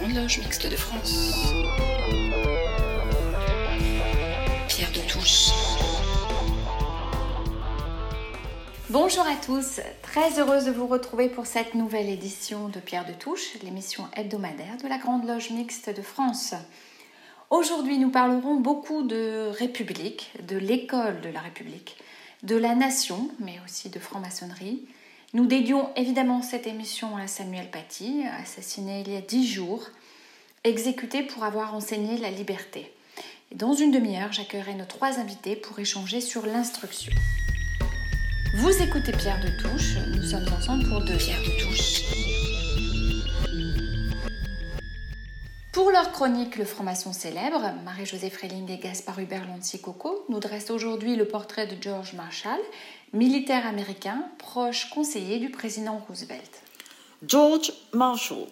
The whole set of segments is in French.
Grande Loge Mixte de France. Pierre de Touche. Bonjour à tous, très heureuse de vous retrouver pour cette nouvelle édition de Pierre de Touche, l'émission hebdomadaire de la Grande Loge Mixte de France. Aujourd'hui, nous parlerons beaucoup de République, de l'école de la République, de la nation, mais aussi de franc-maçonnerie. Nous dédions évidemment cette émission à Samuel Paty, assassiné il y a dix jours, exécuté pour avoir enseigné la liberté. Dans une demi-heure, j'accueillerai nos trois invités pour échanger sur l'instruction. Vous écoutez Pierre de Touche, nous sommes ensemble pour deux Pierre de Touche. Pour leur chronique Le franc-maçon célèbre, Marie-Josée Freling et Gaspard Hubert Lancy-Coco nous dressent aujourd'hui le portrait de George Marshall, militaire américain, proche conseiller du président Roosevelt. George Marshall.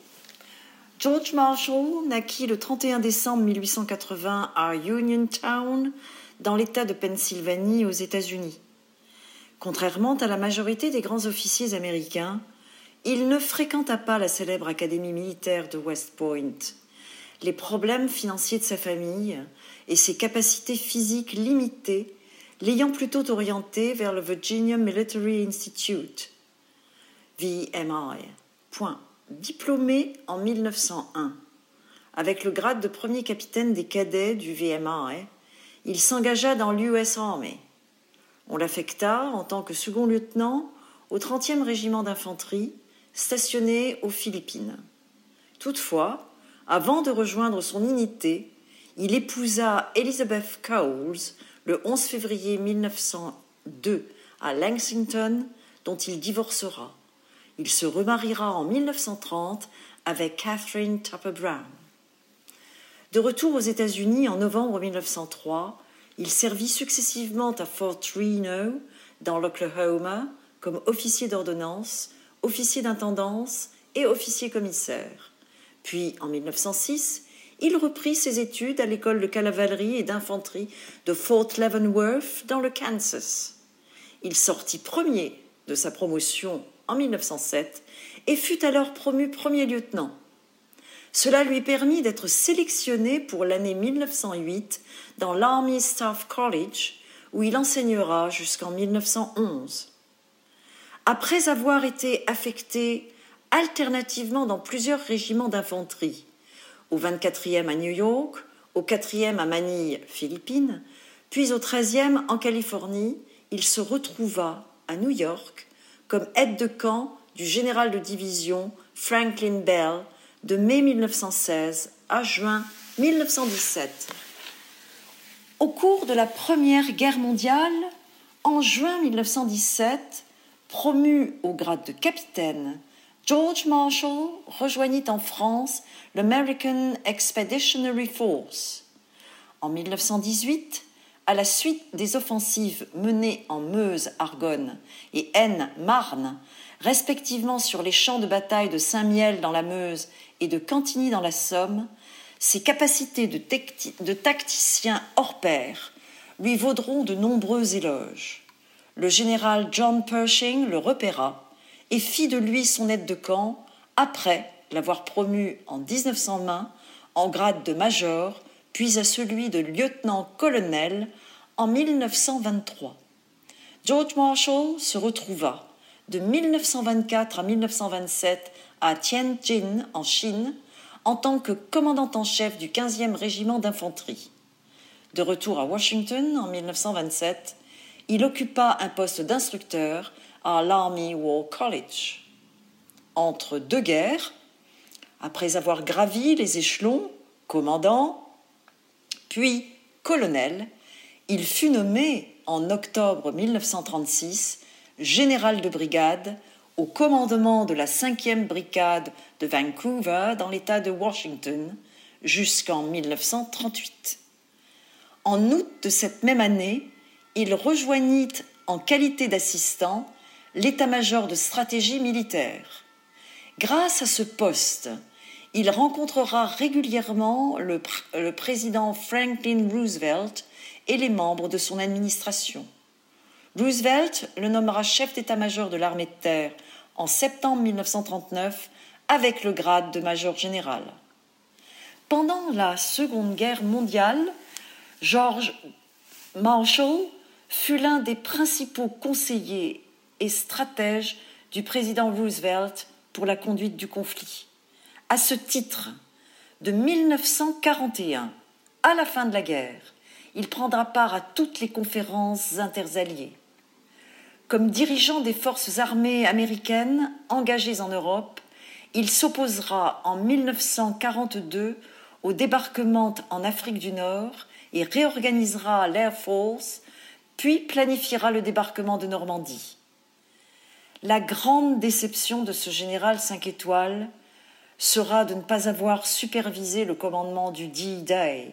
George Marshall naquit le 31 décembre 1880 à Uniontown, dans l'État de Pennsylvanie, aux États-Unis. Contrairement à la majorité des grands officiers américains, il ne fréquenta pas la célèbre académie militaire de West Point les problèmes financiers de sa famille et ses capacités physiques limitées l'ayant plutôt orienté vers le Virginia Military Institute, VMI. Diplômé en 1901, avec le grade de premier capitaine des cadets du VMI, il s'engagea dans l'US Army. On l'affecta en tant que second lieutenant au 30e régiment d'infanterie, stationné aux Philippines. Toutefois, avant de rejoindre son unité, il épousa Elizabeth Cowles le 11 février 1902 à Lexington, dont il divorcera. Il se remariera en 1930 avec Catherine Tupper Brown. De retour aux États-Unis en novembre 1903, il servit successivement à Fort Reno, dans l'Oklahoma, comme officier d'ordonnance, officier d'intendance et officier commissaire. Puis, en 1906, il reprit ses études à l'école de cavalerie et d'infanterie de Fort Leavenworth dans le Kansas. Il sortit premier de sa promotion en 1907 et fut alors promu premier lieutenant. Cela lui permit d'être sélectionné pour l'année 1908 dans l'Army Staff College, où il enseignera jusqu'en 1911. Après avoir été affecté alternativement dans plusieurs régiments d'infanterie, au 24e à New York, au 4e à Manille, Philippines, puis au 13e en Californie, il se retrouva à New York comme aide de camp du général de division Franklin Bell de mai 1916 à juin 1917. Au cours de la Première Guerre mondiale, en juin 1917, promu au grade de capitaine George Marshall rejoignit en France l'American Expeditionary Force. En 1918, à la suite des offensives menées en Meuse, Argonne et Aisne, Marne, respectivement sur les champs de bataille de Saint-Miel dans la Meuse et de Cantigny dans la Somme, ses capacités de, de tacticien hors pair lui vaudront de nombreux éloges. Le général John Pershing le repéra et fit de lui son aide de camp après l'avoir promu en 1920 en grade de major, puis à celui de lieutenant-colonel en 1923. George Marshall se retrouva de 1924 à 1927 à Tianjin en Chine en tant que commandant en chef du 15e régiment d'infanterie. De retour à Washington en 1927, il occupa un poste d'instructeur à l'Army War College. Entre deux guerres, après avoir gravi les échelons, commandant, puis colonel, il fut nommé en octobre 1936 général de brigade au commandement de la 5e brigade de Vancouver dans l'État de Washington jusqu'en 1938. En août de cette même année, il rejoignit en qualité d'assistant l'état-major de stratégie militaire. Grâce à ce poste, il rencontrera régulièrement le, président Franklin Roosevelt et les membres de son administration. Roosevelt le nommera chef d'état-major de l'armée de terre en septembre 1939 avec le grade de major général. Pendant la Seconde Guerre mondiale, George Marshall fut l'un des principaux conseillers et stratèges du président Roosevelt pour la conduite du conflit. À ce titre, de 1941 à la fin de la guerre, il prendra part à toutes les conférences interalliées. Comme dirigeant des forces armées américaines engagées en Europe, il s'opposera en 1942 au débarquement en Afrique du Nord et réorganisera l'Air Force, puis planifiera le débarquement de Normandie. La grande déception de ce général cinq étoiles sera de ne pas avoir supervisé le commandement du D-Day,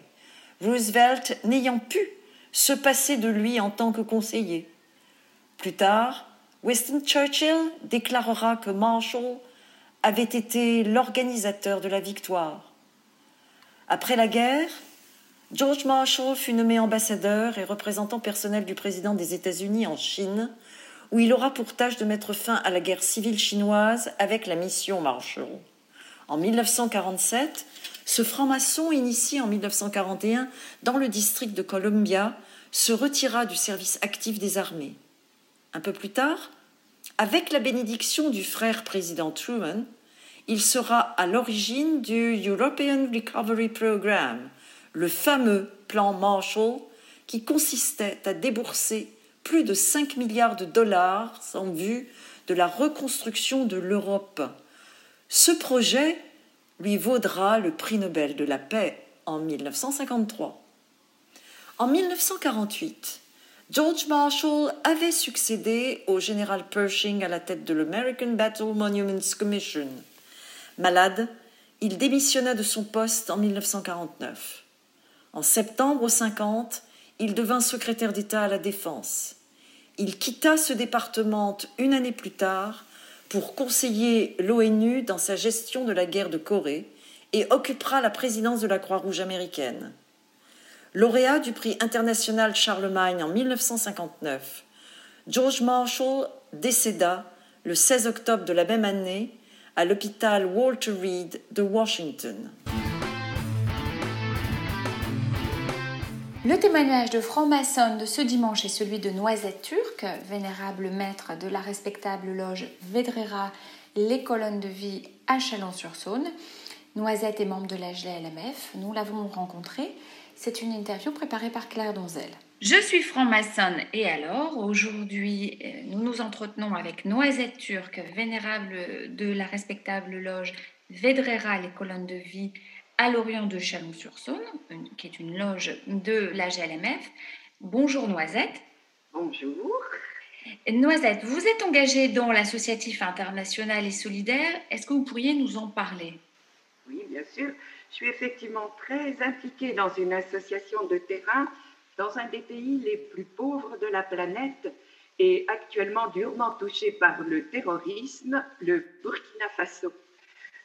Roosevelt n'ayant pu se passer de lui en tant que conseiller. Plus tard, Winston Churchill déclarera que Marshall avait été l'organisateur de la victoire. Après la guerre, George Marshall fut nommé ambassadeur et représentant personnel du président des États-Unis en Chine, où il aura pour tâche de mettre fin à la guerre civile chinoise avec la mission Marshall. En 1947, ce franc-maçon, initié en 1941 dans le district de Columbia, se retira du service actif des armées. Un peu plus tard, avec la bénédiction du frère président Truman, il sera à l'origine du European Recovery Program, le fameux plan Marshall qui consistait à débourser plus de 5 milliards de dollars en vue de la reconstruction de l'Europe. Ce projet lui vaudra le prix Nobel de la paix en 1953. En 1948, George Marshall avait succédé au général Pershing à la tête de l'American Battle Monuments Commission. Malade, il démissionna de son poste en 1949. En septembre 50, il devint secrétaire d'État à la Défense. Il quitta ce département une année plus tard pour conseiller l'ONU dans sa gestion de la guerre de Corée et occupera la présidence de la Croix-Rouge américaine. Lauréat du prix international Charlemagne en 1959, George Marshall décéda le 16 octobre de la même année à l'hôpital Walter Reed de Washington. Le témoignage de franc-maçon de ce dimanche est celui de Noisette Turc, vénérable maître de la respectable loge Vedrera, les colonnes de vie à Chalon-sur-Saône. Noisette est membre de la GLMF, nous l'avons rencontré. C'est une interview préparée par Claire Donzel. Je suis franc-maçonne et alors, aujourd'hui, euh, nous nous entretenons avec Noisette Turc, vénérable de la respectable loge Vedrera, les colonnes de vie à l'Orient de Chalon-sur-Saône, qui est une loge de la GLMF. Bonjour Noisette. Bonjour. Noisette, vous êtes engagée dans l'associatif international et solidaire. Est-ce que vous pourriez nous en parler? Oui, bien sûr. Je suis effectivement très impliquée dans une association de terrain dans un des pays les plus pauvres de la planète et actuellement durement touché par le terrorisme, le Burkina Faso.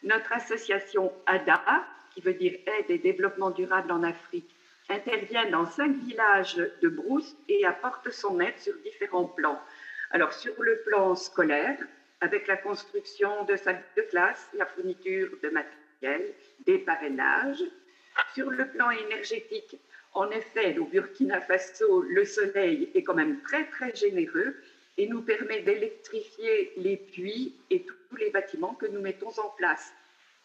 Notre association ADA, qui veut dire Aide et Développement Durable en Afrique, intervient dans cinq villages de Brousse et apporte son aide sur différents plans. Alors, sur le plan scolaire, avec la construction de salles de classe, la fourniture de matériel, des parrainages. Sur le plan énergétique, en effet, au Burkina Faso, le soleil est quand même très très généreux et nous permet d'électrifier les puits et tous les bâtiments que nous mettons en place.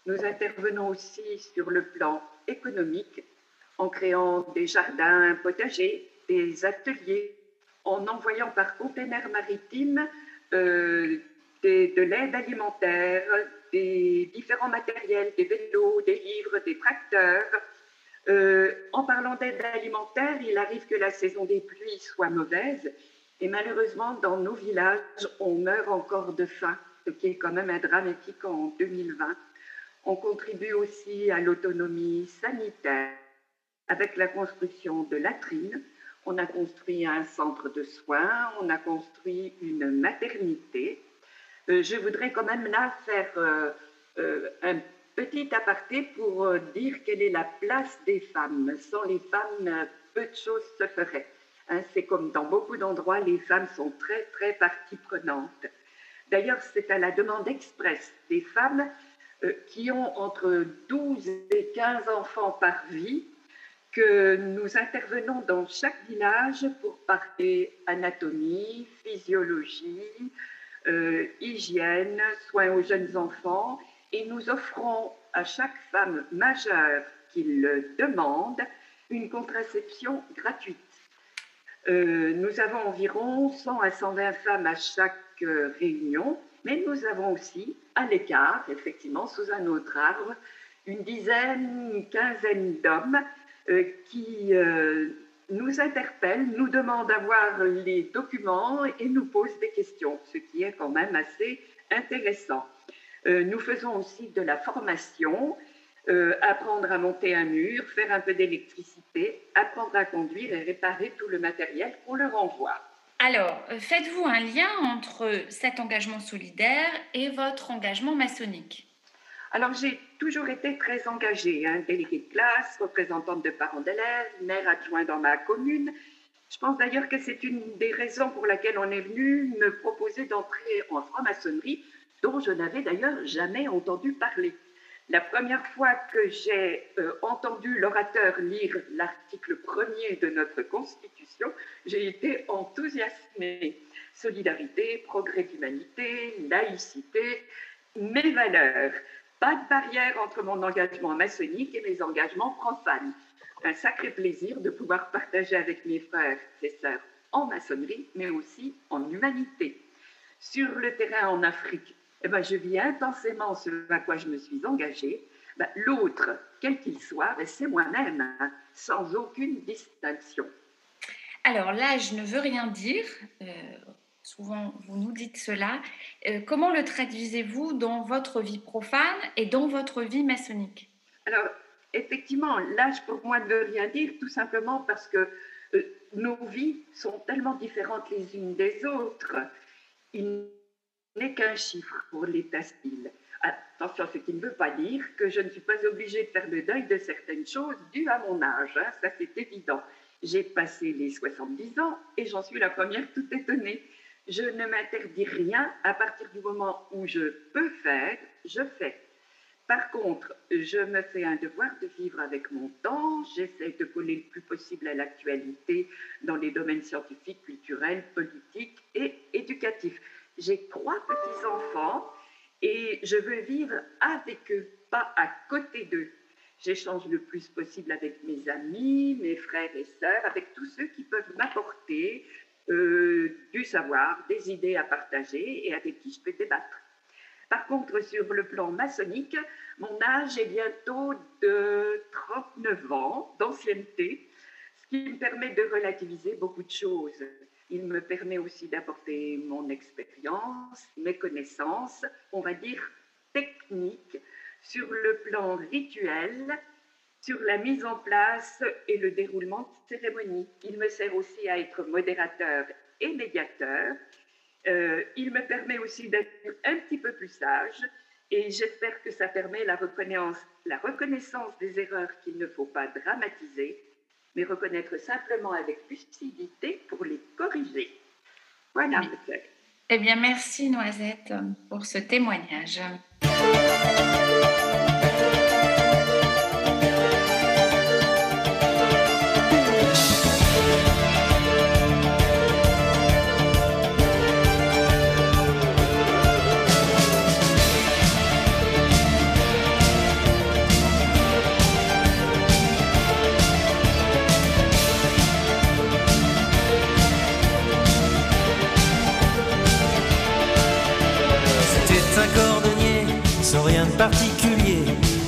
Nous intervenons aussi sur le plan économique en créant des jardins potagers, des ateliers, en envoyant par container maritime euh, de l'aide alimentaire, des différents matériels, des vélos, des livres, des tracteurs, euh, en parlant d'aide alimentaire, il arrive que la saison des pluies soit mauvaise et malheureusement, dans nos villages, on meurt encore de faim, ce qui est quand même un dramatique en 2020. On contribue aussi à l'autonomie sanitaire avec la construction de latrines. On a construit un centre de soins, on a construit une maternité. Euh, je voudrais quand même là faire euh, un Petit aparté pour euh, dire quelle est la place des femmes. Sans les femmes, euh, peu de choses se feraient. Hein, c'est comme dans beaucoup d'endroits, les femmes sont très, très partie prenante. D'ailleurs, c'est à la demande expresse des femmes qui ont entre 12 et 15 enfants par vie, que nous intervenons dans chaque village pour parler anatomie, physiologie, hygiène, soins aux jeunes enfants, et nous offrons à chaque femme majeure qui le demande une contraception gratuite. Euh, nous avons environ 100 à 120 femmes à chaque euh, réunion, mais nous avons aussi à l'écart, effectivement, sous un autre arbre, une dizaine, une quinzaine d'hommes euh, qui nous interpellent, nous demandent d'avoir les documents et nous posent des questions, ce qui est quand même assez intéressant. nous faisons aussi de la formation euh, apprendre à monter un mur, faire un peu d'électricité, apprendre à conduire et réparer tout le matériel qu'on leur envoie. Alors, euh, faites-vous un lien entre cet engagement solidaire et votre engagement maçonnique Alors, j'ai toujours été très engagée, hein, déléguée de classe, représentante de parents d'élèves, maire adjoint dans ma commune. Je pense d'ailleurs que c'est une des raisons pour laquelle on est venu me proposer d'entrer en franc-maçonnerie, dont je n'avais d'ailleurs jamais entendu parler. La première fois que j'ai euh, entendu l'orateur lire l'article premier de notre Constitution, j'ai été enthousiasmée. Solidarité, progrès d'humanité, laïcité, mes valeurs. Pas de barrière entre mon engagement maçonnique et mes engagements profanes. Un sacré plaisir de pouvoir partager avec mes frères et sœurs en maçonnerie, mais aussi en humanité. Sur le terrain en Afrique eh ben, je vis intensément ce à quoi je me suis engagée. Ben, L'autre, quel qu'il soit, ben, c'est moi-même, hein, sans aucune distinction. Alors là, je ne veux rien dire. Euh, souvent, vous nous dites cela. Euh, comment le traduisez-vous dans votre vie profane et dans votre vie maçonnique? Alors, effectivement, l'âge pour moi ne veut rien dire, tout simplement parce que euh, nos vies sont tellement différentes les unes des autres. Il n'est qu'un chiffre pour l'état civil. Attention, ce qui ne veut pas dire que je ne suis pas obligée de faire le deuil de certaines choses dues à mon âge, hein, ça c'est évident. J'ai passé les 70 ans et j'en suis la première tout étonnée. Je ne m'interdis rien à partir du moment où je peux faire, je fais. Par contre, je me fais un devoir de vivre avec mon temps, j'essaie de coller le plus possible à l'actualité dans les domaines scientifiques, culturels, politiques et éducatifs. J'ai trois petits-enfants et je veux vivre avec eux, pas à côté d'eux. J'échange le plus possible avec mes amis, mes frères et sœurs, avec tous ceux qui peuvent m'apporter euh, du savoir, des idées à partager et avec qui je peux débattre. Par contre, sur le plan maçonnique, mon âge est bientôt de 39 ans d'ancienneté, ce qui me permet de relativiser beaucoup de choses. Il me permet aussi d'apporter mon expérience, mes connaissances, on va dire techniques, sur le plan rituel, sur la mise en place et le déroulement de cérémonies. Il me sert aussi à être modérateur et médiateur. Euh, il me permet aussi d'être un petit peu plus sage et j'espère que ça permet la la reconnaissance des erreurs qu'il ne faut pas dramatiser mais reconnaître simplement avec lucidité pour les corriger. Voilà, peut-être. Eh bien, merci Noisette pour ce témoignage.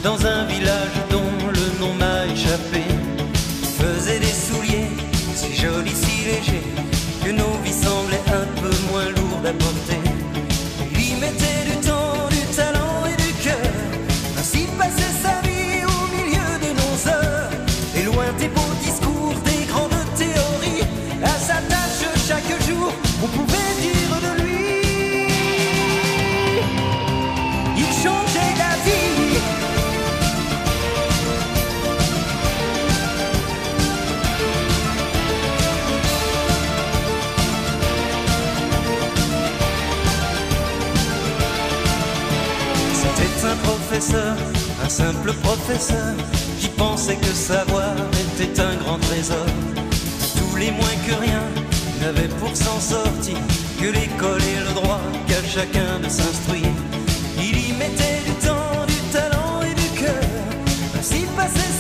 Dans un village un simple professeur qui pensait que savoir était un grand trésor. Tous les moins que rien n'avaient pour s'en sortir que l'école et le droit qu'à chacun de s'instruire. Il y mettait du temps, du talent et du cœur, ainsi passait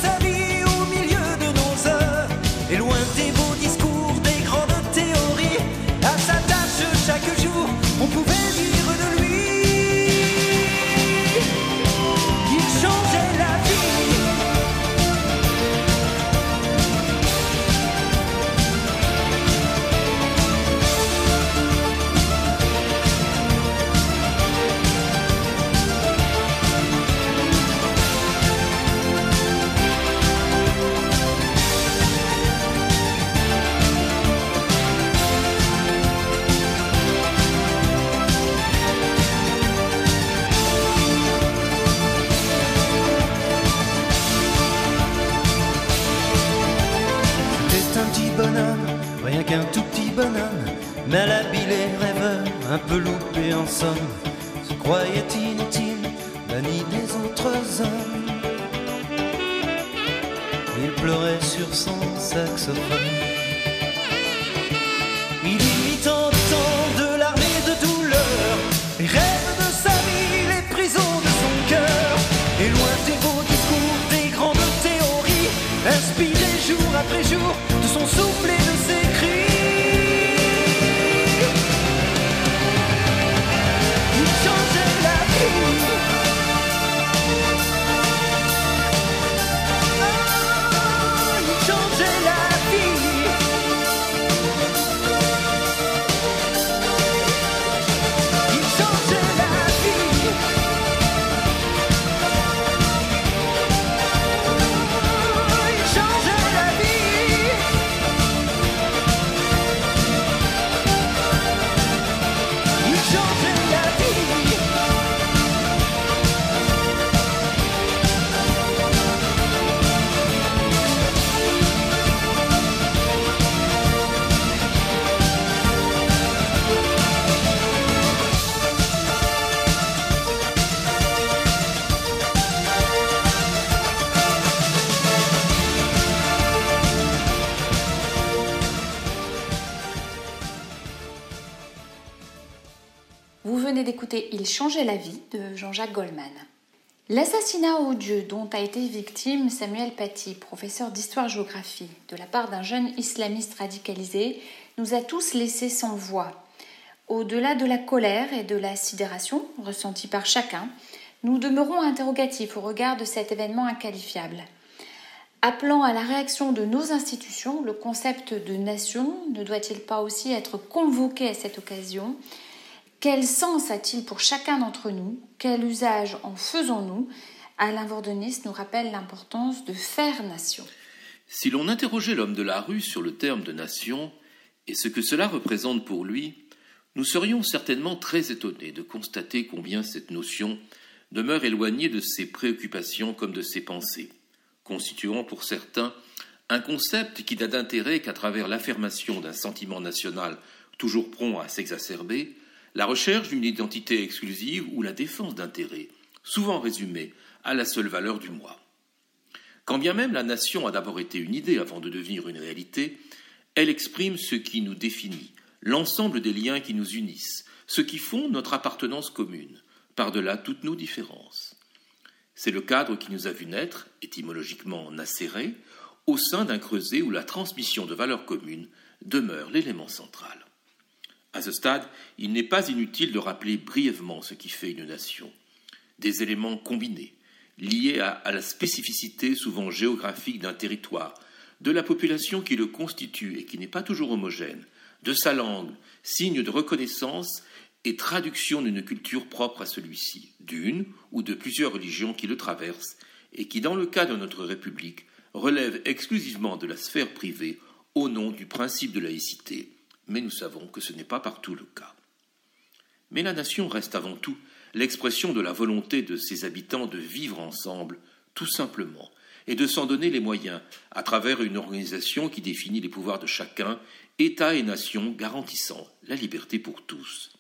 changeait la vie de Jean-Jacques Goldman. L'assassinat odieux dont a été victime Samuel Paty, professeur d'histoire-géographie, de la part d'un jeune islamiste radicalisé, nous a tous laissés sans voix. Au-delà de la colère et de la sidération ressentie par chacun, nous demeurons interrogatifs au regard de cet événement inqualifiable. Appelant à la réaction de nos institutions, le concept de nation ne doit-il pas aussi être convoqué à cette occasion Quel sens a-t-il pour chacun d'entre nous? Quel usage en faisons-nous? Alain Vordenis nous rappelle l'importance de faire nation. Si l'on interrogeait l'homme de la rue sur le terme de nation et ce que cela représente pour lui, nous serions certainement très étonnés de constater combien cette notion demeure éloignée de ses préoccupations comme de ses pensées, constituant pour certains un concept qui n'a d'intérêt qu'à travers l'affirmation d'un sentiment national toujours prompt à s'exacerber, la recherche d'une identité exclusive ou la défense d'intérêts, souvent résumés à la seule valeur du moi. Quand bien même la nation a d'abord été une idée avant de devenir une réalité, elle exprime ce qui nous définit, l'ensemble des liens qui nous unissent, ce qui font notre appartenance commune, par-delà toutes nos différences. C'est le cadre qui nous a vu naître, étymologiquement nacéré, au sein d'un creuset où la transmission de valeurs communes demeure l'élément central. À ce stade, il n'est pas inutile de rappeler brièvement ce qui fait une nation. Des éléments combinés, liés à, à la spécificité souvent géographique d'un territoire, de la population qui le constitue et qui n'est pas toujours homogène, de sa langue, signe de reconnaissance et traduction d'une culture propre à celui-ci, d'une ou de plusieurs religions qui le traversent et qui, dans le cas de notre République, relèvent exclusivement de la sphère privée au nom du principe de laïcité, mais nous savons que ce n'est pas partout le cas. Mais la nation reste avant tout l'expression de la volonté de ses habitants de vivre ensemble, tout simplement, et de s'en donner les moyens à travers une organisation qui définit les pouvoirs de chacun, État et nation garantissant la liberté pour tous.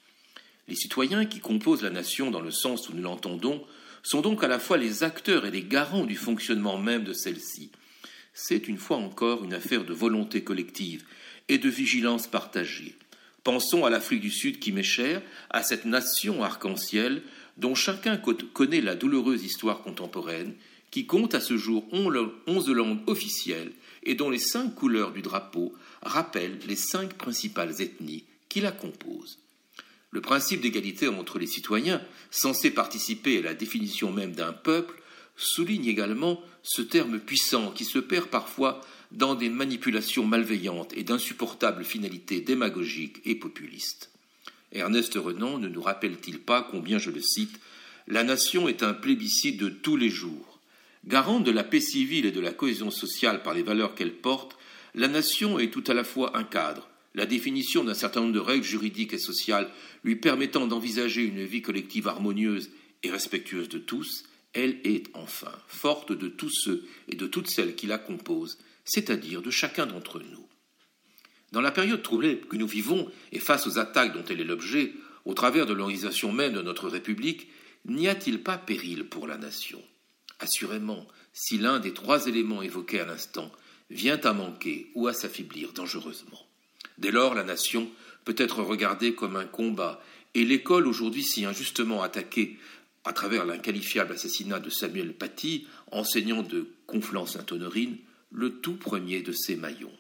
Les citoyens qui composent la nation dans le sens où nous l'entendons sont donc à la fois les acteurs et les garants du fonctionnement même de celle-ci. C'est une fois encore une affaire de volonté collective et de vigilance partagée. Pensons à l'Afrique du Sud qui m'est chère, à cette nation arc-en-ciel dont chacun connaît la douloureuse histoire contemporaine, qui compte à ce jour onze langues officielles et dont les cinq couleurs du drapeau rappellent les cinq principales ethnies qui la composent. Le principe d'égalité entre les citoyens, censé participer à la définition même d'un peuple, souligne également ce terme puissant qui se perd parfois dans des manipulations malveillantes et d'insupportables finalités démagogiques et populistes. Ernest Renan ne nous rappelle-t-il pas combien, je le cite, la nation est un plébiscite de tous les jours. Garante de la paix civile et de la cohésion sociale par les valeurs qu'elle porte, la nation est tout à la fois un cadre, la définition d'un certain nombre de règles juridiques et sociales lui permettant d'envisager une vie collective harmonieuse et respectueuse de tous, elle est enfin forte de tous ceux et de toutes celles qui la composent, c'est-à-dire de chacun d'entre nous. Dans la période troublée que nous vivons et face aux attaques dont elle est l'objet, au travers de l'organisation même de notre République, n'y a-t-il pas péril pour la nation? Assurément, si l'un des trois éléments évoqués à l'instant vient à manquer ou à s'affaiblir dangereusement. Dès lors, la nation peut être regardée comme un combat, et l'école aujourd'hui si injustement attaquée à travers l'inqualifiable assassinat de Samuel Paty, enseignant de Conflans-Sainte-Honorine, le tout premier de ces maillons.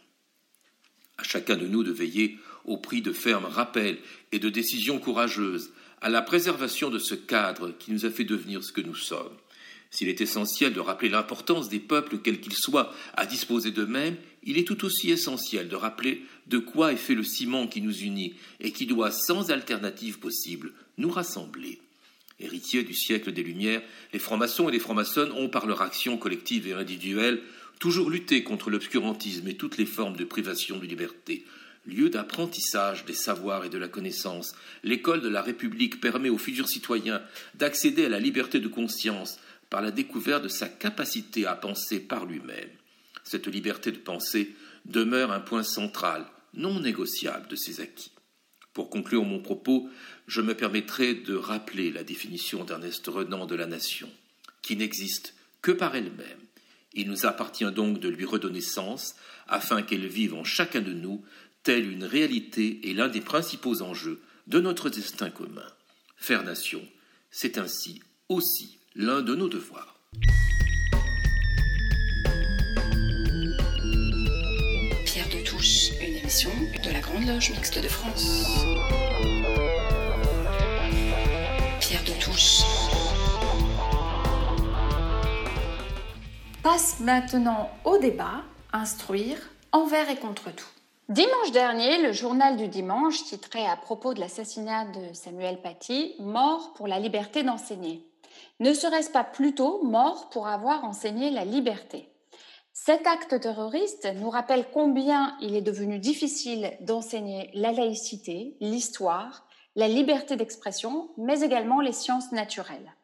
À chacun de nous de veiller, au prix de fermes rappels et de décisions courageuses, à la préservation de ce cadre qui nous a fait devenir ce que nous sommes. S'il est essentiel de rappeler l'importance des peuples, quels qu'ils soient, à disposer d'eux-mêmes, il est tout aussi essentiel de rappeler de quoi est fait le ciment qui nous unit et qui doit, sans alternative possible, nous rassembler. Héritiers du siècle des Lumières, les francs-maçons et les francs-maçonnes ont, par leur action collective et individuelle, toujours lutté contre l'obscurantisme et toutes les formes de privation de liberté. Lieu d'apprentissage des savoirs et de la connaissance, l'école de la République permet aux futurs citoyens d'accéder à la liberté de conscience par la découverte de sa capacité à penser par lui-même. Cette liberté de penser demeure un point central, non négociable de ses acquis. Pour conclure mon propos, je me permettrai de rappeler la définition d'Ernest Renan de la nation, qui n'existe que par elle-même il nous appartient donc de lui redonner sens, afin qu'elle vive en chacun de nous, telle une réalité et l'un des principaux enjeux de notre destin commun. Faire nation, c'est ainsi aussi l'un de nos devoirs. Pierre de Touche, une émission de la Grande Loge Mixte de France. Passe maintenant au débat, instruire envers et contre tout. Dimanche dernier, le journal du dimanche titrait à propos de l'assassinat de Samuel Paty Mort pour la liberté d'enseigner. Ne serait-ce pas plutôt mort pour avoir enseigné la liberté? Cet acte terroriste nous rappelle combien il est devenu difficile d'enseigner la laïcité, l'histoire, la liberté d'expression, mais également les sciences naturelles.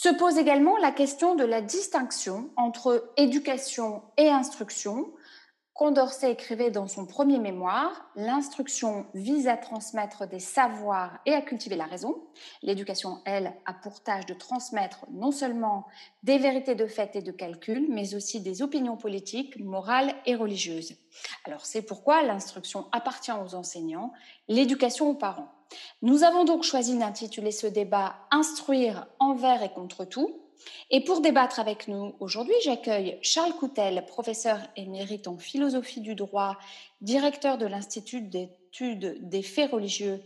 Se pose également la question de la distinction entre éducation et instruction. Condorcet écrivait dans son premier mémoire, l'instruction vise à transmettre des savoirs et à cultiver la raison. L'éducation, elle, a pour tâche de transmettre non seulement des vérités de fait et de calcul, mais aussi des opinions politiques, morales et religieuses. Alors c'est pourquoi l'instruction appartient aux enseignants, l'éducation aux parents. Nous avons donc choisi d'intituler ce débat Instruire envers et contre tout. Et pour débattre avec nous aujourd'hui, j'accueille Charles Coutel, professeur émérite en philosophie du droit, directeur de l'Institut d'études des faits religieux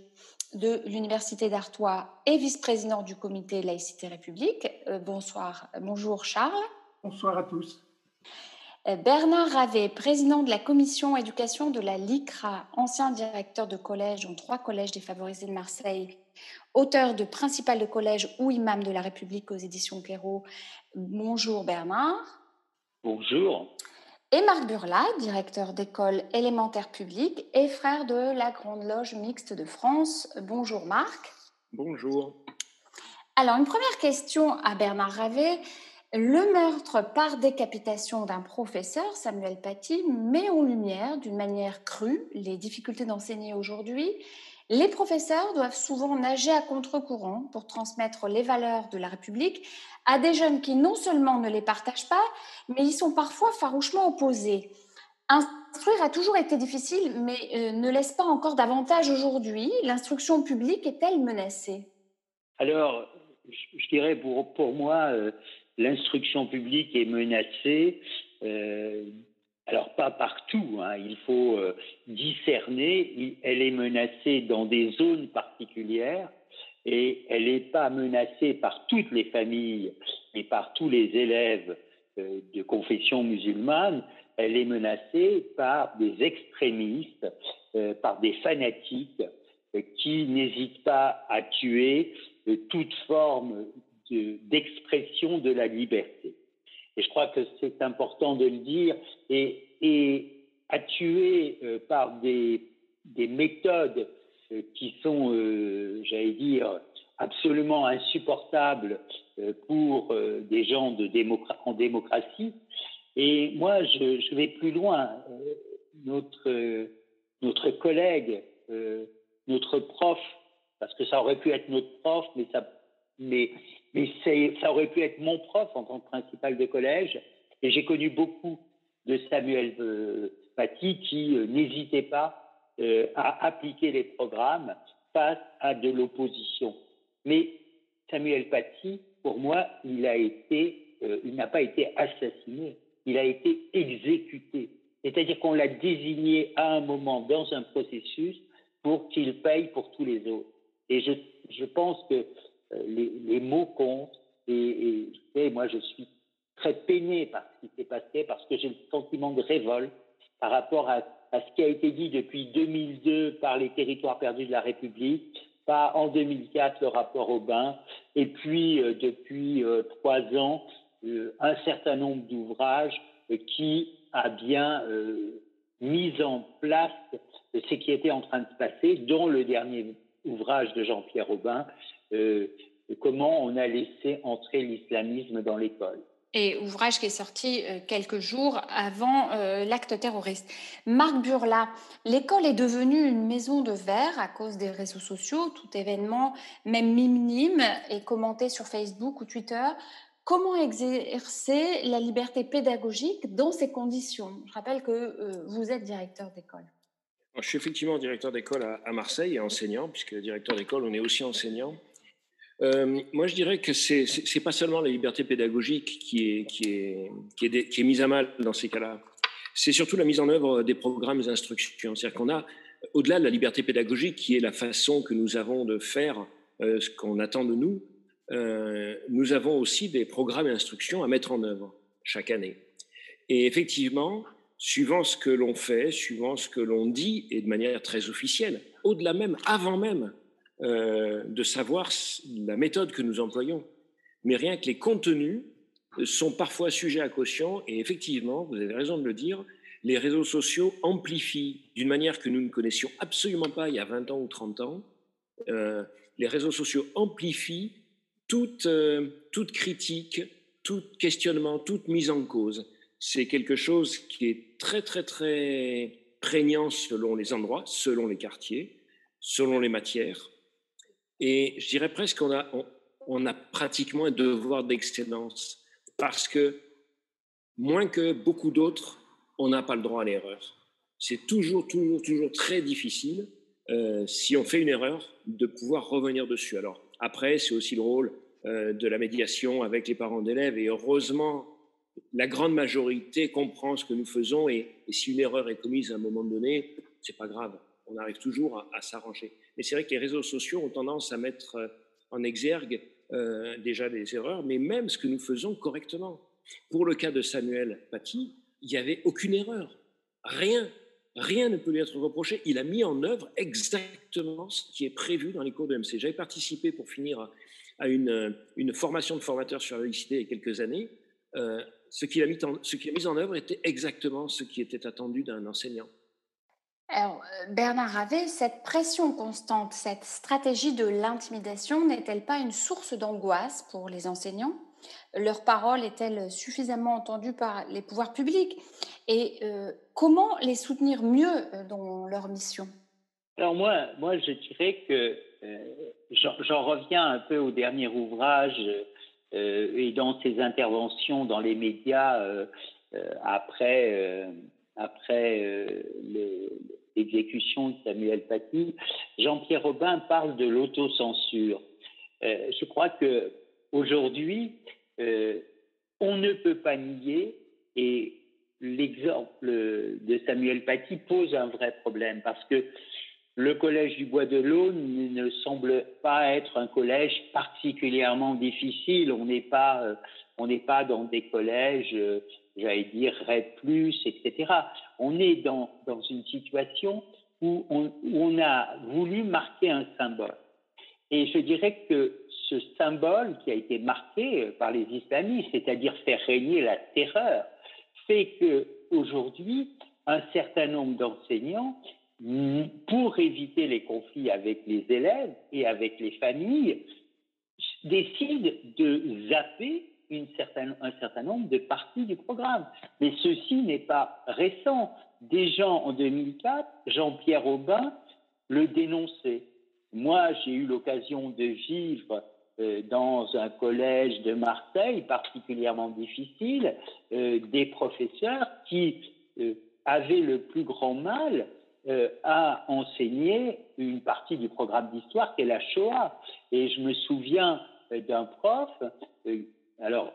de l'Université d'Artois et vice-président du comité Laïcité République. Euh, bonsoir, bonjour Charles. Bonsoir à tous. Euh, Bernard Ravet, président de la commission éducation de la LICRA, ancien directeur de collège en trois collèges défavorisés de Marseille, auteur de Principal de collège ou imam de la République aux éditions Perrault. Bonjour Bernard. Bonjour. Et Marc Burla, directeur d'école élémentaire publique et frère de la Grande Loge mixte de France. Bonjour Marc. Bonjour. Alors, une première question à Bernard Ravet. Le meurtre par décapitation d'un professeur, Samuel Paty, met en lumière d'une manière crue les difficultés d'enseigner aujourd'hui, Les professeurs doivent souvent nager à contre-courant pour transmettre les valeurs de la République à des jeunes qui non seulement ne les partagent pas, mais y sont parfois farouchement opposés. Instruire a toujours été difficile, mais euh, ne laisse pas encore davantage aujourd'hui. L'instruction publique est-elle menacée? Alors, je dirais pour, moi, euh, l'instruction publique est menacée. Euh, alors pas partout, hein, il faut discerner. Elle est menacée dans des zones particulières et elle n'est pas menacée par toutes les familles et par tous les élèves de confession musulmane elle est menacée par des extrémistes, euh, par des fanatiques euh, qui n'hésitent pas à tuer euh, toute forme d'expression de, la liberté. Et je crois que c'est important de le dire, et, et à tuer par des, des, méthodes qui sont, j'allais dire, absolument insupportables pour des gens de en démocratie, et moi, je, vais plus loin. Euh, notre, notre collègue, euh, notre prof, parce que ça aurait pu être notre prof, mais ça, mais, mais ça aurait pu être mon prof en tant que principal de collège. Et j'ai connu beaucoup de Samuel euh, Paty qui euh, n'hésitait pas euh, à appliquer les programmes face à de l'opposition. Mais Samuel Paty, pour moi, il n'a pas été assassiné il a été exécuté. C'est-à-dire qu'on l'a désigné à un moment dans un processus pour qu'il paye pour tous les autres. Et je, pense que les, les, mots comptent. Et, moi, je suis très peiné par ce qui s'est passé parce que j'ai le sentiment de révolte par rapport à, ce qui a été dit depuis 2002 par les territoires perdus de la République, pas en 2004 le rapport Aubin, et puis euh, depuis euh, trois ans euh, un certain nombre d'ouvrages euh, qui a bien euh, mis en place ce qui était en train de se passer, dont le dernier ouvrage de Jean-Pierre Aubin, comment on a laissé entrer l'islamisme dans l'école. Et ouvrage qui est sorti quelques jours avant l'acte terroriste. Marc Burla, l'école est devenue une maison de verre à cause des réseaux sociaux. Tout événement, même minime, est commenté sur Facebook ou Twitter. Comment exercer la liberté pédagogique dans ces conditions? Je rappelle que euh, vous êtes directeur d'école. Je suis effectivement directeur d'école à, Marseille et enseignant, puisque directeur d'école, on est aussi enseignant. Euh, moi, je dirais que c'est n'est pas seulement la liberté pédagogique qui est, qui est, qui est, mise à mal dans ces cas-là. C'est surtout la mise en œuvre des programmes d'instruction. C'est-à-dire qu'on a, au-delà de la liberté pédagogique, qui est la façon que nous avons de faire euh, ce qu'on attend de nous, euh, nous avons aussi des programmes d'instruction à mettre en œuvre chaque année. Et effectivement, suivant ce que l'on fait, suivant ce que l'on dit, et de manière très officielle, au-delà même, avant même euh, de savoir la méthode que nous employons, mais rien que les contenus sont parfois sujets à caution, et effectivement, vous avez raison de le dire, les réseaux sociaux amplifient d'une manière que nous ne connaissions absolument pas il y a 20 ans ou 30 ans, euh, les réseaux sociaux amplifient euh, toute critique, tout questionnement, toute mise en cause, c'est quelque chose qui est très, très, très prégnant selon les endroits, selon les quartiers, selon les matières. Et je dirais presque qu'on a, on, a pratiquement un devoir d'excellence parce que, moins que beaucoup d'autres, on n'a pas le droit à l'erreur. C'est toujours, toujours, toujours très difficile, euh, si on fait une erreur, de pouvoir revenir dessus. Alors, après, c'est aussi le rôle euh, de la médiation avec les parents d'élèves. Et heureusement, la grande majorité comprend ce que nous faisons. Et, si une erreur est commise à un moment donné, c'est pas grave. On arrive toujours à, s'arranger. Mais c'est vrai que les réseaux sociaux ont tendance à mettre euh, en exergue euh, déjà des erreurs, mais même ce que nous faisons correctement. Pour le cas de Samuel Paty, il n'y avait aucune erreur. Rien. Rien ne peut lui être reproché. Il a mis en œuvre exactement ce qui est prévu dans les cours de MC. J'avais participé pour finir à une, une formation de formateur sur la laïcité il y a quelques années, euh, ce qu'il a, ce a mis en œuvre était exactement ce qui était attendu d'un enseignant. Alors, euh, Bernard Ravet, cette pression constante, cette stratégie de l'intimidation n'est-elle pas une source d'angoisse pour les enseignants? Leur parole est-elle suffisamment entendue par les pouvoirs publics? Et euh, comment les soutenir mieux dans leur mission? Alors moi, moi, je dirais que j'en reviens un peu au dernier ouvrage et dans ses interventions dans les médias après, après l'exécution de Samuel Paty. Jean-Pierre Robin parle de l'autocensure. je crois que aujourd'hui, on ne peut pas nier, et l'exemple de Samuel Paty pose un vrai problème, parce que le collège du Bois de l'Aune ne semble pas être un collège particulièrement difficile. On n'est pas, euh, on n'est pas dans des collèges, euh, j'allais dire, RED+, etc. On est dans, dans une situation où on, a voulu marquer un symbole. Et je dirais que ce symbole qui a été marqué par les islamistes, c'est-à-dire faire régner la terreur, fait que aujourd'hui, un certain nombre d'enseignants, pour éviter les conflits avec les élèves et avec les familles, décident de zapper une certaine, un certain nombre de parties du programme. Mais ceci n'est pas récent. Déjà en 2004, Jean-Pierre Aubin le dénonçait. Moi, j'ai eu l'occasion de vivre euh, dans un collège de Marseille particulièrement difficile, euh, des professeurs qui euh, avaient le plus grand mal à enseigner une partie du programme d'histoire qui est la Shoah. Et je me souviens d'un prof, alors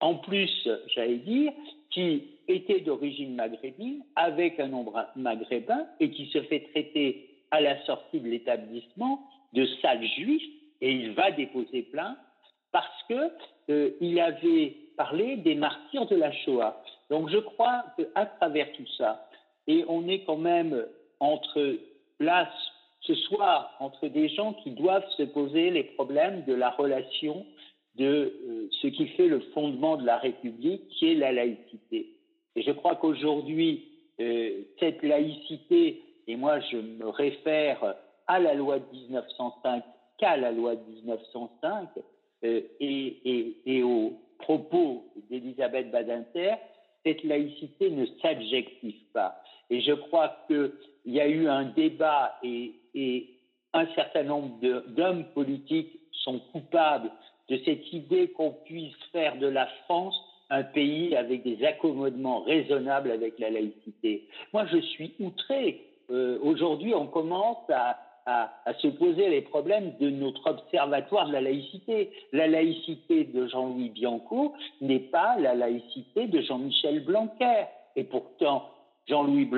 en plus, j'allais dire, qui était d'origine maghrébine, avec un nom maghrébin, et qui se fait traiter à la sortie de l'établissement de sale juif et il va déposer plainte parce que euh, avait parlé des martyrs de la Shoah. Donc je crois qu'à travers tout ça, et on est quand même entre place ce soir entre des gens qui doivent se poser les problèmes de la relation de euh, ce qui fait le fondement de la République, qui est la laïcité. Et je crois qu'aujourd'hui, euh, cette laïcité, et moi je me réfère à la loi de 1905 qu'à la loi de 1905 euh, et, aux propos d'Elisabeth Badinter, cette laïcité ne s'adjective pas. Et je crois qu'il y a eu un débat et un certain nombre d'hommes politiques sont coupables de cette idée qu'on puisse faire de la France un pays avec des accommodements raisonnables avec la laïcité. Moi, je suis outré. Euh, Aujourd'hui, on commence à, à, se poser les problèmes de notre observatoire de la laïcité. La laïcité de Jean-Louis Bianco n'est pas la laïcité de Jean-Michel Blanquer. Et pourtant, Jean-Louis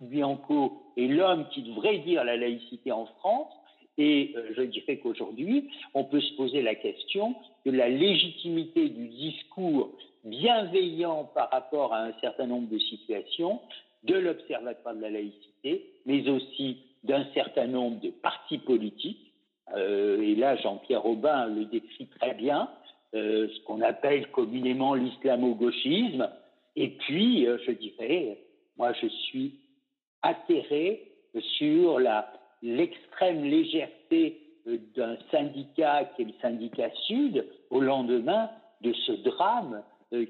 Bianco est l'homme qui devrait dire la laïcité en France. Et euh, je dirais qu'aujourd'hui, on peut se poser la question de la légitimité du discours bienveillant par rapport à un certain nombre de situations de l'Observatoire de la laïcité, mais aussi d'un certain nombre de partis politiques. Euh, et là, Jean-Pierre Aubin le décrit très bien, euh, ce qu'on appelle communément l'islamo-gauchisme. Et puis, je dirais, moi, je suis atterré sur la, l'extrême légèreté d'un syndicat qui est le syndicat Sud au lendemain de ce drame qui,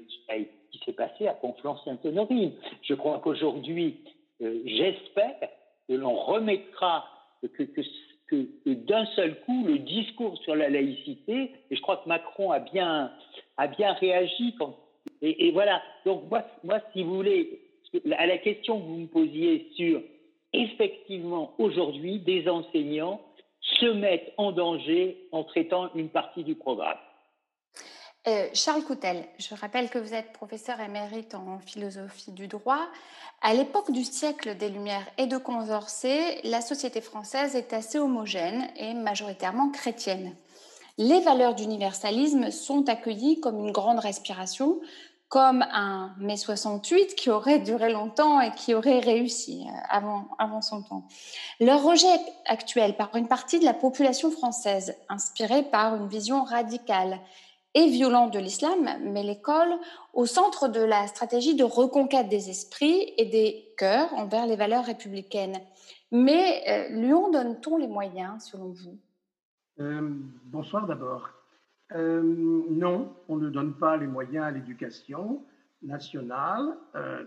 qui s'est passé à Conflans-Sainte-Honorine. Je crois qu'aujourd'hui, j'espère que l'on remettra, que, d'un seul coup, le discours sur la laïcité, et je crois que Macron a bien, a bien réagi. Et, et voilà, donc moi, moi, si vous voulez, à la question que vous me posiez sur, effectivement, aujourd'hui, des enseignants se mettent en danger en traitant une partie du programme. Euh, Charles Coutel, je rappelle que vous êtes professeur émérite en philosophie du droit. À l'époque du siècle des Lumières et de Condorcet, la société française est assez homogène et majoritairement chrétienne. Les valeurs d'universalisme sont accueillies comme une grande respiration, comme un mai 68 qui aurait duré longtemps et qui aurait réussi euh, avant, son temps. Leur rejet actuel par une partie de la population française, inspirée par une vision radicale, et violente de l'islam, mais l'école au centre de la stratégie de reconquête des esprits et des cœurs envers les valeurs républicaines. Mais euh, lui en donne-t-on les moyens, selon vous? Euh, Bonsoir d'abord. Euh, non, on ne donne pas les moyens à l'éducation nationale,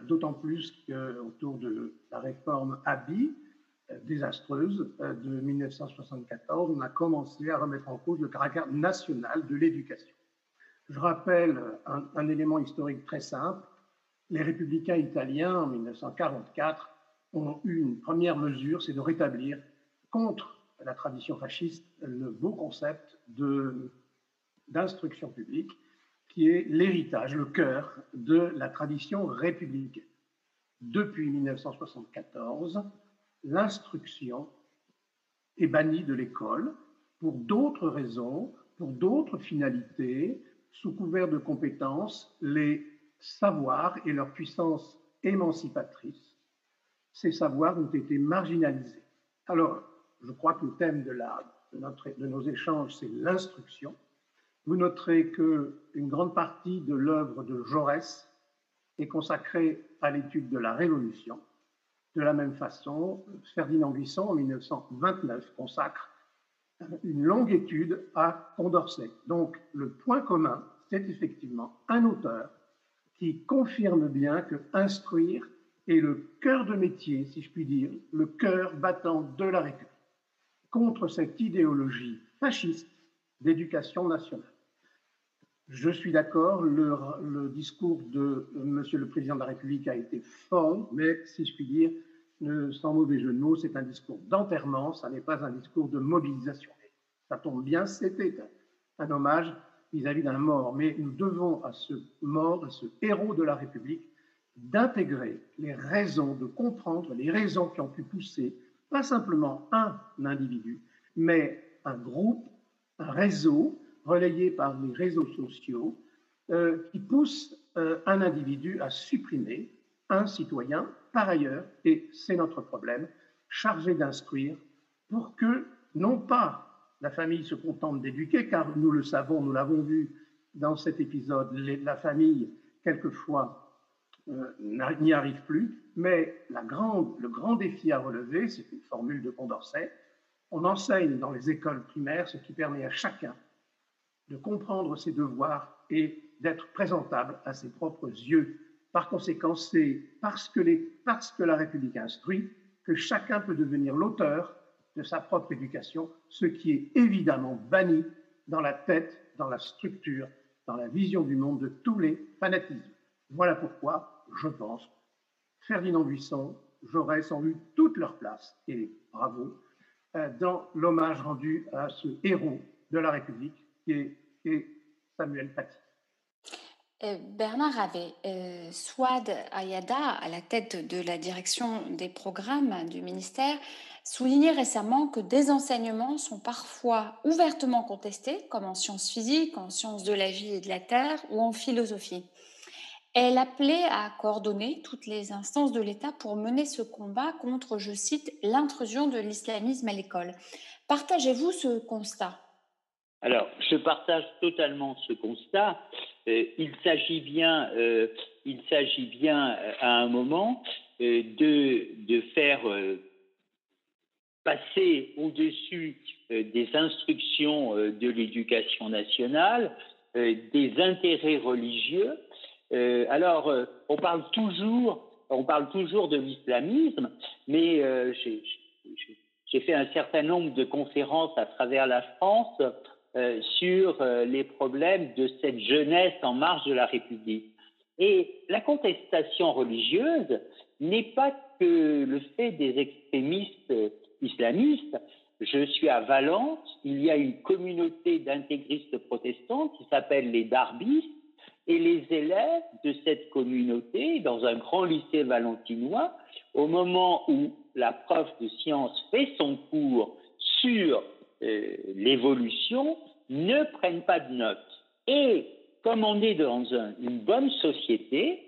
d'autant plus qu'autour de la réforme ABI, désastreuse de 1974, on a commencé à remettre en cause le caractère national de l'éducation. Je rappelle un, élément historique très simple. Les républicains italiens, en 1944, ont eu une première mesure, c'est de rétablir contre la tradition fasciste le beau concept d'instruction publique qui est l'héritage, le cœur de la tradition républicaine. Depuis 1974, l'instruction est bannie de l'école pour d'autres raisons, pour d'autres finalités, sous couvert de compétences, les savoirs et leur puissance émancipatrice, ces savoirs ont été marginalisés. Alors, je crois que le thème de, notre, de nos échanges, c'est l'instruction. Vous noterez qu'une grande partie de l'œuvre de Jaurès est consacrée à l'étude de la Révolution. De la même façon, Ferdinand Buisson, en 1929, consacre une longue étude à Condorcet. Donc, le point commun, c'est effectivement un auteur qui confirme bien que instruire est le cœur de métier, si je puis dire, le cœur battant de la République, contre cette idéologie fasciste d'éducation nationale. Je suis d'accord, le, discours de Monsieur le Président de la République a été fort, mais si je puis dire, sans mauvais jeu de mots, c'est un discours d'enterrement, ça n'est pas un discours de mobilisation. Ça tombe bien, c'était un hommage vis-à-vis d'un mort, mais nous devons à ce mort, à ce héros de la République, d'intégrer les raisons, de comprendre les raisons qui ont pu pousser pas simplement un individu, mais un groupe, un réseau relayé par les réseaux sociaux euh, qui pousse euh, un individu à supprimer un citoyen. Par ailleurs, et c'est notre problème, chargé d'instruire pour que non pas la famille se contente d'éduquer, car nous le savons, nous l'avons vu dans cet épisode, la famille, quelquefois, euh, n'y arrive plus, mais le grand défi à relever, c'est une formule de Condorcet, on enseigne dans les écoles primaires ce qui permet à chacun de comprendre ses devoirs et d'être présentable à ses propres yeux. Par conséquent, c'est parce que, la République instruit que chacun peut devenir l'auteur de sa propre éducation, ce qui est évidemment banni dans la tête, dans la structure, dans la vision du monde de tous les fanatismes. Voilà pourquoi, je pense, Ferdinand Buisson, Jaurès ont eu toute leur place, et bravo, euh, dans l'hommage rendu à ce héros de la République est, Samuel Paty. Euh, Bernard avait euh, Swad Ayada à la tête de la direction des programmes du ministère souligné récemment que des enseignements sont parfois ouvertement contestés, comme en sciences physiques, en sciences de la vie et de la terre ou en philosophie. Elle appelait à coordonner toutes les instances de l'État pour mener ce combat contre, je cite, l'intrusion de l'islamisme à l'école. Partagez-vous ce constat? Alors, je partage totalement ce constat. Euh, il s'agit bien, euh, il s'agit bien euh, à un moment de, de faire passer au-dessus des instructions de l'éducation nationale, des intérêts religieux. alors, on parle toujours, on parle toujours de l'islamisme, mais j'ai fait un certain nombre de conférences à travers la France sur les problèmes de cette jeunesse en marge de la République. Et la contestation religieuse n'est pas que le fait des extrémistes islamiste. Je suis à Valence, il y a une communauté d'intégristes protestants qui s'appelle les Darbistes, et les élèves de cette communauté, dans un grand lycée valentinois, au moment où la prof de sciences fait son cours sur euh, l'évolution, ne prennent pas de notes. Et comme on est dans une bonne société,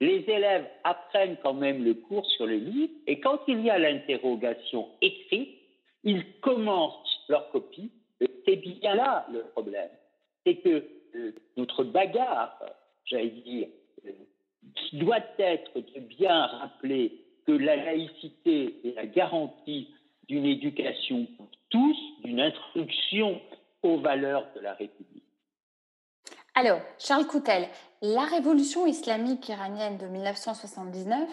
les élèves apprennent quand même le cours sur le livre et quand il y a l'interrogation écrite, ils commencent leur copie. C'est bien là le problème. C'est que euh, notre bagarre, j'allais dire, euh, doit être de bien rappeler que la laïcité est la garantie d'une éducation tous, d'une instruction aux valeurs de la République. Alors, Charles Coutel, la révolution islamique iranienne de 1979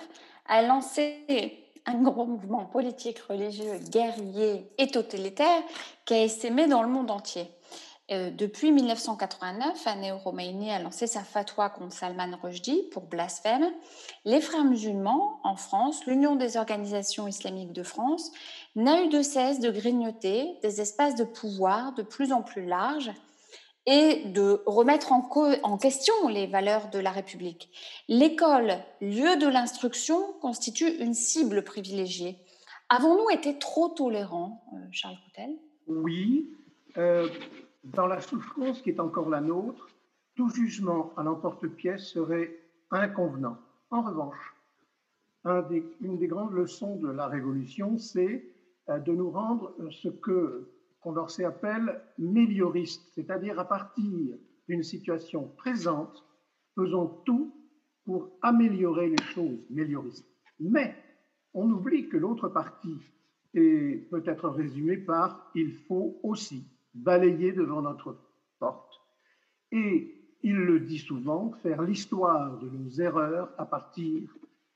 a lancé un grand mouvement politique, religieux, guerrier et totalitaire qui a essaimé dans le monde entier. Euh, depuis 1989, Anne Romaini a lancé sa fatwa contre Salman Rushdie pour blasphème. Les frères musulmans en France, l'Union des organisations islamiques de France, n'a eu de cesse de grignoter des espaces de pouvoir de plus en plus larges et de remettre en, question les valeurs de la République. L'école, lieu de l'instruction, constitue une cible privilégiée. Avons-nous été trop tolérants, euh, Charles Coutel Oui. Euh, dans la souffrance qui est encore la nôtre, tout jugement à l'emporte-pièce serait inconvenant. En revanche, une des grandes leçons de la Révolution, c'est euh, de nous rendre ce que Condorcet appelle mélioriste, c'est-à-dire à partir d'une situation présente, faisons tout pour améliorer les choses, mélioriste. Mais on oublie que l'autre partie est peut-être résumée par il faut aussi balayer devant notre porte. Et il le dit souvent, faire l'histoire de nos erreurs à partir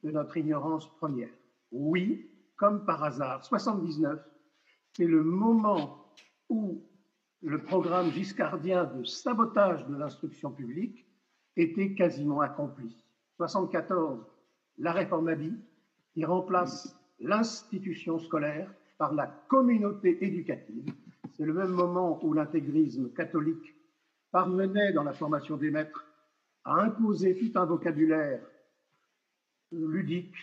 de notre ignorance première. Oui, comme par hasard, 79, c'est le moment où le programme giscardien de sabotage de l'instruction publique était quasiment accompli. 74, la réforme Abi, qui remplace l'institution scolaire par la communauté éducative c'est le même moment où l'intégrisme catholique parvenait dans la formation des maîtres à imposer tout un vocabulaire ludique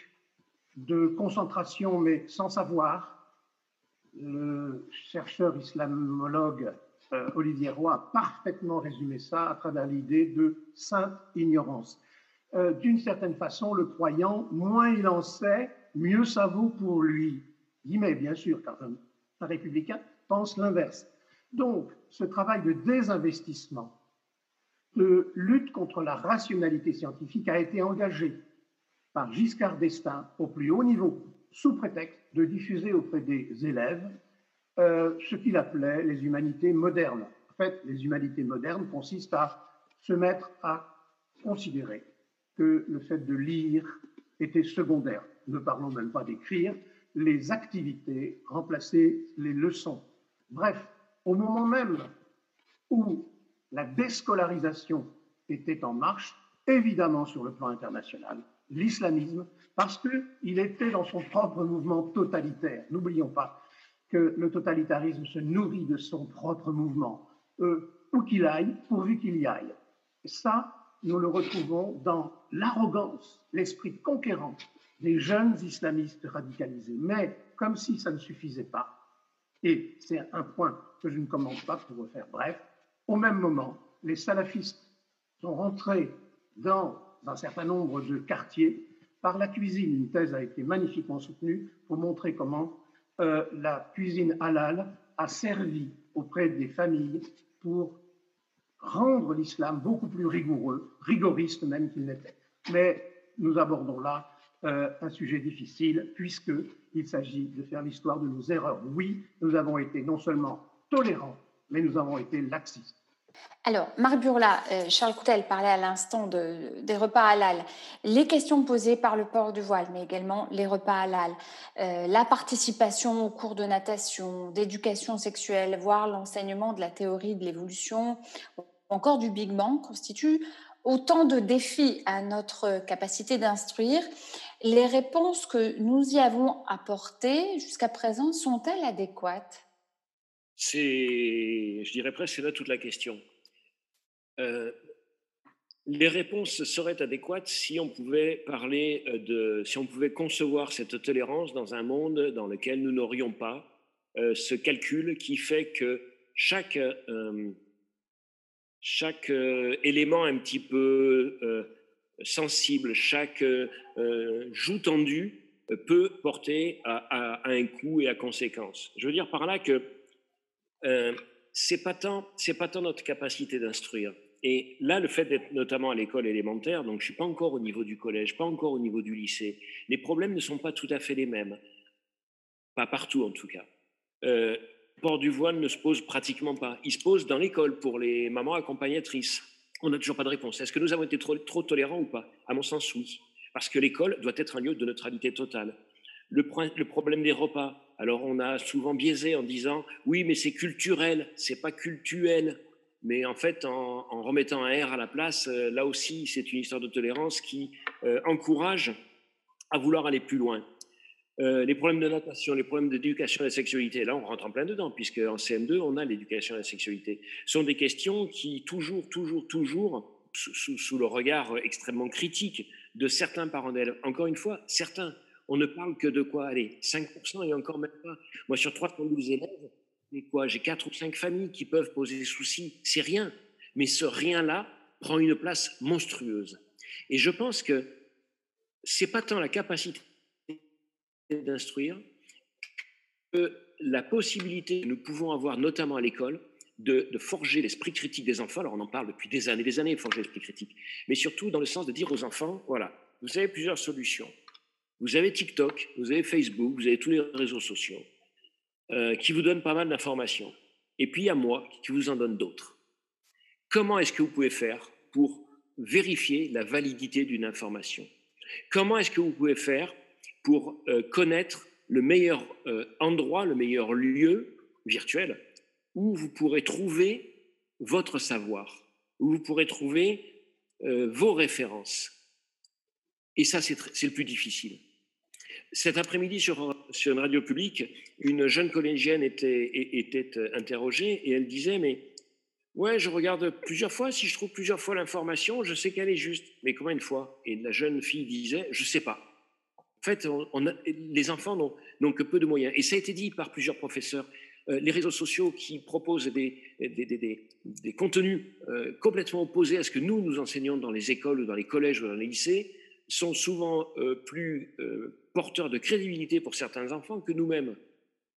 de concentration, mais sans savoir. Le chercheur islamologue euh, Olivier Roy a parfaitement résumé ça à travers l'idée de sainte ignorance. Euh, d'une certaine façon, le croyant, moins il en sait, mieux ça vaut pour lui. mais bien sûr, car un républicain l'inverse. Donc, ce travail de désinvestissement, de lutte contre la rationalité scientifique a été engagé par Giscard d'Estaing au plus haut niveau, sous prétexte de diffuser auprès des élèves euh, ce qu'il appelait les humanités modernes. En fait, les humanités modernes consistent à se mettre à considérer que le fait de lire était secondaire. Ne parlons même pas d'écrire, les activités remplaçaient les leçons. Bref, au moment même où la déscolarisation était en marche, évidemment sur le plan international, l'islamisme, parce qu'il était dans son propre mouvement totalitaire. N'oublions pas que le totalitarisme se nourrit de son propre mouvement, euh, où qu'il aille, pourvu qu'il y aille. Ça, nous le retrouvons dans l'arrogance, l'esprit conquérant des jeunes islamistes radicalisés. Mais comme si ça ne suffisait pas, et c'est un point que je ne commence pas pour refaire bref. Au même moment, les salafistes sont rentrés dans un certain nombre de quartiers par la cuisine. Une thèse a été magnifiquement soutenue pour montrer comment euh, la cuisine halal a servi auprès des familles pour rendre l'islam beaucoup plus rigoureux, rigoriste même qu'il n'était. Mais nous abordons là euh, un sujet difficile puisqu'il s'agit de faire l'histoire de nos erreurs. Oui, nous avons été non seulement tolérants, mais nous avons été laxistes. Alors, Marc Burla, euh, Charles Coutel parlait à l'instant de, des repas halal. Les questions posées par le port du voile, mais également les repas halal, euh, la participation aux cours de natation, d'éducation sexuelle, voire l'enseignement de la théorie de l'évolution, encore du Big Bang, constituent autant de défis à notre capacité d'instruire. Les réponses que nous y avons apportées jusqu'à présent sont-elles adéquates? C'est, je dirais presque, c'est là toute la question. Euh, les réponses seraient adéquates si on pouvait parler de, si on pouvait concevoir cette tolérance dans un monde dans lequel nous n'aurions pas euh, ce calcul qui fait que chaque euh, chaque euh, élément un petit peu euh, sensible, chaque euh, joue tendue peut porter à, un coup et à conséquence. Je veux dire par là que tant c'est pas tant notre capacité d'instruire. Et là, le fait d'être notamment à l'école élémentaire, donc je suis pas encore au niveau du collège, pas encore au niveau du lycée, les problèmes ne sont pas tout à fait les mêmes, pas partout en tout cas port du voile ne se pose pratiquement pas. Il se pose dans l'école pour les mamans accompagnatrices. On n'a toujours pas de réponse. Est-ce que nous avons été trop, tolérants ou pas? À mon sens, oui. Parce que l'école doit être un lieu de neutralité totale. Le, le problème des repas. Alors on a souvent biaisé en disant oui, mais c'est culturel, c'est pas cultuel. Mais en fait, en, remettant un R à la place, euh, là aussi, c'est une histoire de tolérance qui euh, encourage à vouloir aller plus loin. Euh, les problèmes de natation, les problèmes d'éducation à la sexualité, là on rentre en plein dedans, puisque en CM2 on a l'éducation à la sexualité, sont des questions qui toujours, toujours, toujours, sous, le regard extrêmement critique de certains parents d'élèves, encore une fois, certains, on ne parle que de quoi? Allez, 5% et encore même pas. Moi sur 312 élèves, J'ai 4 ou 5 familles qui peuvent poser des soucis, c'est rien. Mais ce rien-là prend une place monstrueuse. Et je pense que c'est pas tant la capacité d'instruire que la possibilité que nous pouvons avoir, notamment à l'école, de, forger l'esprit critique des enfants. Alors on en parle depuis des années, des années, forger l'esprit critique, mais surtout dans le sens de dire aux enfants, voilà, vous avez plusieurs solutions. Vous avez TikTok, vous avez Facebook, vous avez tous les réseaux sociaux euh, qui vous donnent pas mal d'informations. Et puis il y a moi qui vous en donne d'autres. Comment est-ce que vous pouvez faire pour vérifier la validité d'une information? Comment est-ce que vous pouvez faire pour euh, connaître le meilleur euh, endroit, le meilleur lieu virtuel où vous pourrez trouver votre savoir, où vous pourrez trouver euh, vos références. Et ça, c'est le plus difficile. Cet après-midi, sur, une radio publique, une jeune collégienne était, interrogée et elle disait, mais ouais, je regarde plusieurs fois, si je trouve plusieurs fois l'information, je sais qu'elle est juste. Mais combien de fois? Et la jeune fille disait, je sais pas. En fait, les enfants n'ont que peu de moyens. Et ça a été dit par plusieurs professeurs. Euh, les réseaux sociaux qui proposent des, des, contenus euh, complètement opposés à ce que nous, nous enseignons dans les écoles ou dans les collèges ou dans les lycées sont souvent euh, plus porteurs de crédibilité pour certains enfants que nous-mêmes.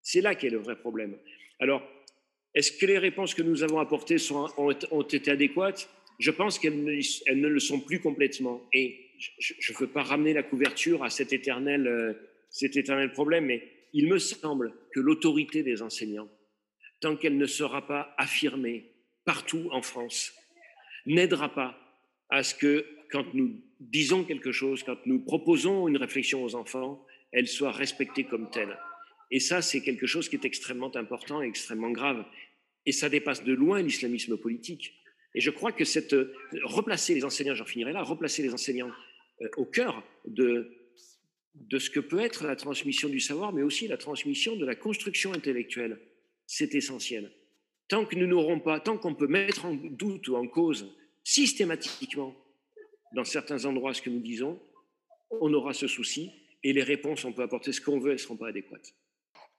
C'est là qu'est le vrai problème. Alors, est-ce que les réponses que nous avons apportées sont, ont, été adéquates? Je pense qu'elles ne, ne le sont plus complètement. Et je ne veux pas ramener la couverture à cet éternel, euh, cet éternel problème, mais il me semble que l'autorité des enseignants, tant qu'elle ne sera pas affirmée partout en France, n'aidera pas à ce que quand nous disons quelque chose, quand nous proposons une réflexion aux enfants, elle soit respectée comme telle. Et ça, c'est quelque chose qui est extrêmement important et extrêmement grave. Et ça dépasse de loin l'islamisme politique. Et je crois que cette, replacer les enseignants, j'en finirai là, replacer les enseignants euh, au cœur de, de ce que peut être la transmission du savoir, mais aussi la transmission de la construction intellectuelle. C'est essentiel. Tant que nous n'aurons pas, tant qu'on peut mettre en doute ou en cause systématiquement dans certains endroits ce que nous disons, on aura ce souci et les réponses, on peut apporter ce qu'on veut, elles ne seront pas adéquates.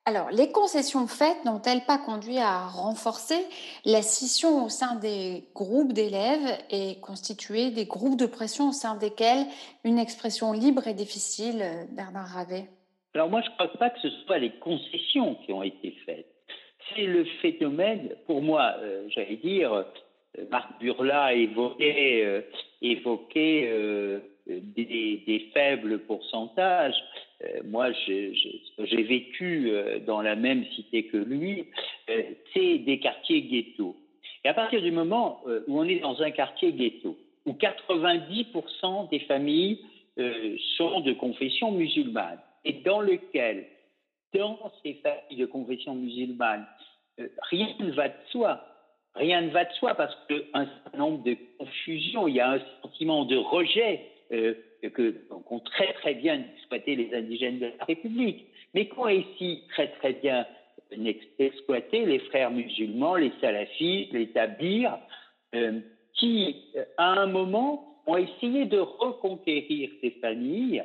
Alors, les concessions faites n'ont-elles pas conduit à renforcer la scission au sein des groupes d'élèves et constituer des groupes de pression au sein desquels une expression libre est difficile, Bernard Ravet? Alors moi, je ne crois pas que ce soit les concessions qui ont été faites. C'est le phénomène, pour moi, euh, j'allais dire, euh, Marc Burla évoquait, euh, des, faibles pourcentages. Euh, moi, j'ai vécu euh, dans la même cité que lui, euh, c'est des quartiers ghettos. Et à partir du moment où on est dans un quartier ghetto, où 90% des familles sont de confession musulmane, et dans lequel, dans ces familles de confession musulmane, rien ne va de soi. Rien ne va de soi parce qu'un certain nombre de confusions, il y a un sentiment de rejet que qu'ont très très bien exploité les indigènes de la République, mais qu'ont ici très très bien exploité les frères musulmans, les salafistes, les tabirs, euh, qui euh, à un moment ont essayé de reconquérir ces familles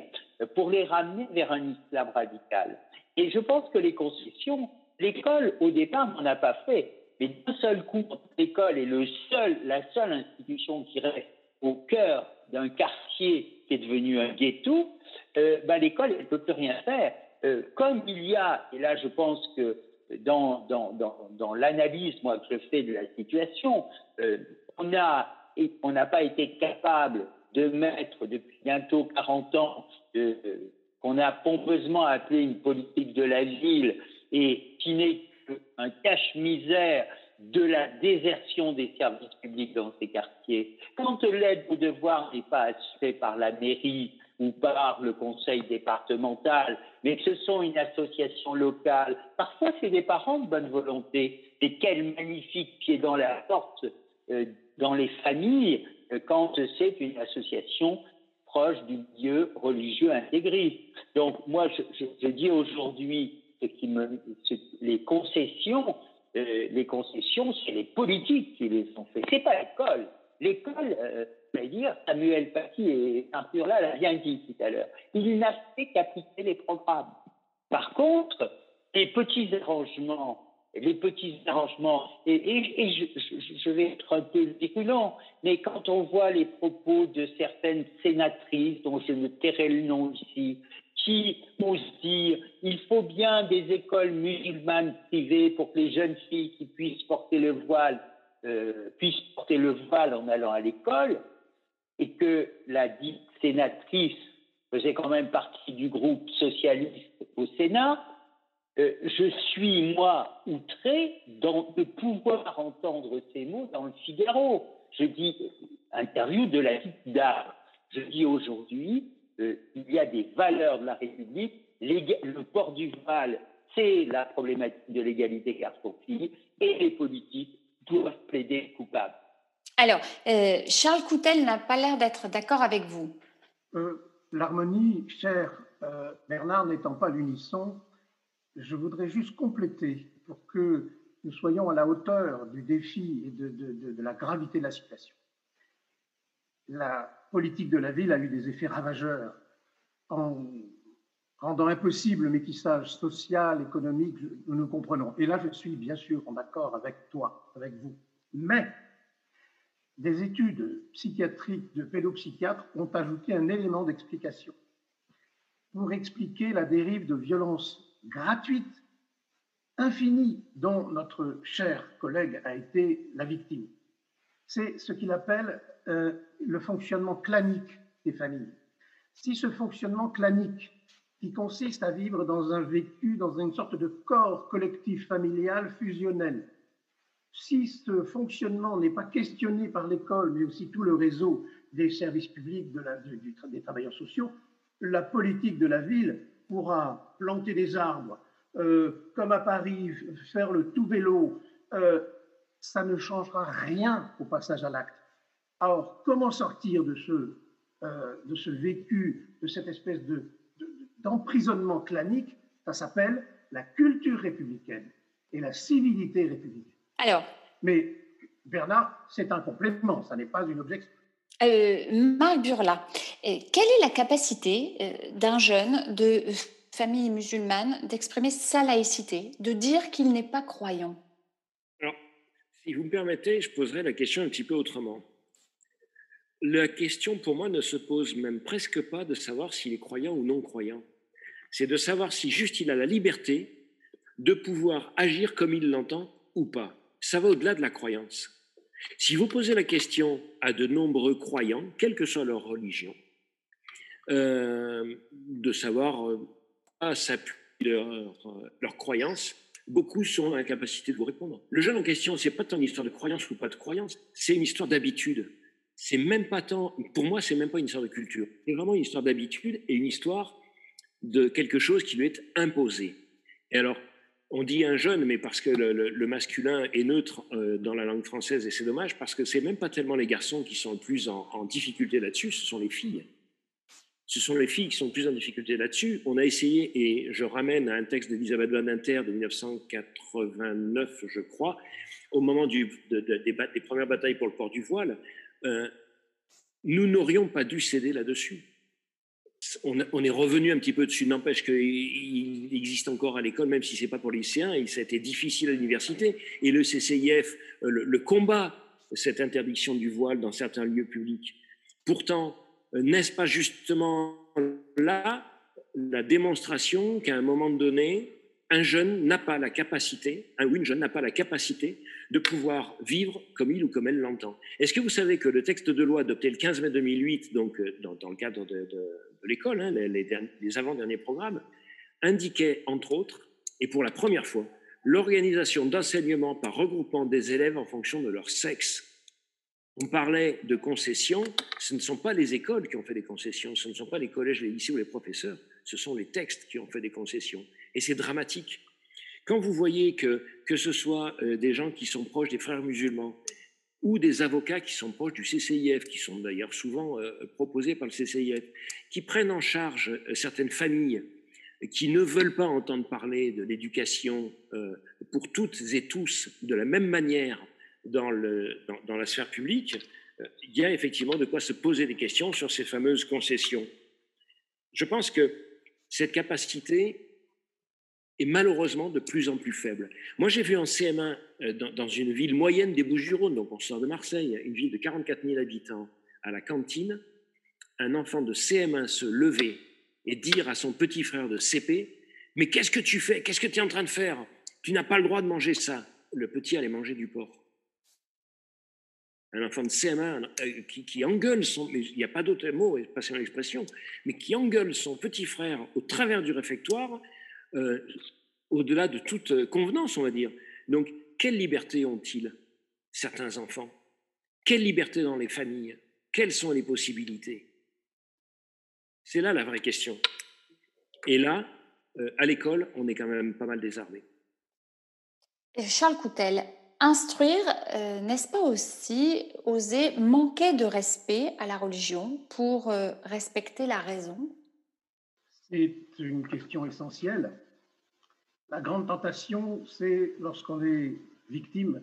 pour les ramener vers un islam radical. Et je pense que les concessions, l'école au départ n'en a pas fait, mais d'un seul coup, l'école est le seul, la seule institution qui reste au cœur d'un quartier qui est devenu un ghetto, euh, bah, l'école ne peut plus rien faire. Euh, comme il y a, et là je pense que dans, dans, dans, dans l'analyse moi, que je fais de la situation, euh, on n'a on pas été capable de mettre depuis bientôt 40 ans qu'on a pompeusement appelé une politique de la ville et qui n'est qu'un cache-misère de la désertion des services publics dans ces quartiers, quand l'aide au devoir n'est pas assurée par la mairie, ou par le conseil départemental, mais que ce sont une association locale. Parfois, c'est des parents de bonne volonté. Et quel magnifique pied dans la porte euh, dans les familles euh, quand c'est une association proche du milieu religieux intégriste. Donc moi, je, dis aujourd'hui ce les concessions, euh, les concessions, c'est les politiques qui les ont fait. C'est pas l'école. L'école, euh, dire, Samuel Paty et Arthur là l'a bien dit tout à l'heure. Il n'a fait qu'appliquer les programmes. Par contre, les petits arrangements les petits arrangements. Et, je, vais être un peu virulent, mais quand on voit les propos de certaines sénatrices, dont je ne tairai le nom ici, qui osent dire il faut bien des écoles musulmanes privées pour que les jeunes filles qui puissent porter le voile euh, puissent porter le voile en allant à l'école, et que la dite sénatrice faisait quand même partie du groupe socialiste au Sénat, euh, je suis, moi, outré de pouvoir entendre ces mots dans le Figaro. Je dis, interview de la vie d'art. Je dis aujourd'hui, euh, il y a des valeurs de la République. Le port du voile, c'est la problématique de l'égalité garçon-fille, et les politiques doivent plaider coupables. Alors, euh, Charles Coutel n'a pas l'air d'être d'accord avec vous. L'harmonie, cher Bernard, n'étant pas l'unisson, je voudrais juste compléter pour que nous soyons à la hauteur du défi et de, la gravité de la situation. La politique de la ville a eu des effets ravageurs en rendant impossible le métissage social, économique, nous nous comprenons. Et là, je suis bien sûr en accord avec toi, avec vous. Mais des études psychiatriques de pédopsychiatres ont ajouté un élément d'explication pour expliquer la dérive de violence gratuite, infinie, dont notre cher collègue a été la victime. C'est ce qu'il appelle euh, le fonctionnement clanique des familles. Si ce fonctionnement clanique, qui consiste à vivre dans un vécu, dans une sorte de corps collectif familial fusionnel, si ce fonctionnement n'est pas questionné par l'école, mais aussi tout le réseau des services publics, de des travailleurs sociaux, la politique de la ville pourra planter des arbres, euh, comme à Paris, faire le tout vélo, euh, ça ne changera rien au passage à l'acte. Alors, comment sortir de ce, euh, de ce vécu, de cette espèce de, d'emprisonnement clanique? Ça s'appelle la culture républicaine et la civilité républicaine. Alors. Mais Bernard, c'est un complément, ça n'est pas une objection. Euh, Marc Burla, euh, quelle est la capacité euh, d'un jeune de famille musulmane d'exprimer sa laïcité, de dire qu'il n'est pas croyant? Alors, si vous me permettez, je poserai la question un petit peu autrement. La question pour moi ne se pose même presque pas de savoir s'il est croyant ou non croyant. C'est de savoir si juste il a la liberté de pouvoir agir comme il l'entend ou pas. Ça va au-delà de la croyance. Si vous posez la question à de nombreux croyants, quelle que soit leur religion, euh, de savoir euh, à s'appuyer leur, euh, leur croyance, beaucoup sont dans l'incapacité de vous répondre. Le jeune en question, c'est pas tant une histoire de croyance ou pas de croyance, c'est une histoire d'habitude. C'est même pas tant, pour moi, c'est même pas une histoire de culture. C'est vraiment une histoire d'habitude et une histoire de quelque chose qui lui est imposé. Et alors, on dit un jeune, mais parce que le, masculin est neutre euh, dans la langue française, et c'est dommage, parce que c'est même pas tellement les garçons qui sont le plus en, difficulté là-dessus, ce sont les filles. Ce sont les filles qui sont le plus en difficulté là-dessus. On a essayé, et je ramène à un texte d'Elisabeth Van Inter de 1989, je crois, au moment des, premières batailles pour le port du voile, euh, nous n'aurions pas dû céder là-dessus on, est revenu un petit peu dessus. N'empêche qu'il existe encore à l'école, même si c'est pas pour les lycéens, et ça a été difficile à l'université. Et le CCIF, euh, le, combat cette interdiction du voile dans certains lieux publics. Pourtant, euh, n'est-ce pas justement là la démonstration qu'à un moment donné, un jeune n'a pas la capacité, un ou une jeune n'a pas la capacité de pouvoir vivre comme il ou comme elle l'entend. Est-ce que vous savez que le texte de loi adopté le 15 mai 2008, donc euh, dans, le cadre de, l'école, hein, les, les avant-derniers programmes, indiquait entre autres, et pour la première fois, l'organisation d'enseignement par regroupement des élèves en fonction de leur sexe? On parlait de concessions, ce ne sont pas les écoles qui ont fait des concessions, ce ne sont pas les collèges, les lycées ou les professeurs, ce sont les textes qui ont fait des concessions. Et c'est dramatique. Quand vous voyez que, que ce soit euh, des gens qui sont proches des frères musulmans ou des avocats qui sont proches du CCIF, qui sont d'ailleurs souvent euh, proposés par le CCIF, qui prennent en charge euh, certaines familles qui ne veulent pas entendre parler de l'éducation pour toutes et tous de la même manière dans, le, dans, la sphère publique, il y a effectivement de quoi se poser des questions sur ces fameuses concessions. Je pense que cette capacité est malheureusement de plus en plus faible. Moi, j'ai vu en CM1, euh, dans, une ville moyenne des Bouches-du-Rhône, donc on sort de Marseille, une ville de 44 000 habitants, à la cantine, un enfant de CM1 se lever et dire à son petit frère de CP Mais qu'est-ce que tu fais? Qu'est-ce que tu es en train de faire? Tu n'as pas le droit de manger ça. Le petit allait manger du porc. Un enfant de CM1 euh, qui, engueule son, il n'y a pas d'autre mot, l'expression, mais qui engueule son petit frère au travers du réfectoire euh, au-delà de toute convenance, on va dire. Donc, quelle liberté ont-ils, certains enfants? Quelle liberté dans les familles? Quelles sont les possibilités? C'est là la vraie question. Et là, euh, à l'école, on est quand même pas mal désarmé. Charles Coutel, instruire, euh, n'est-ce pas aussi oser manquer de respect à la religion pour respecter la raison? C'est une question essentielle. La grande tentation, c'est lorsqu'on est victime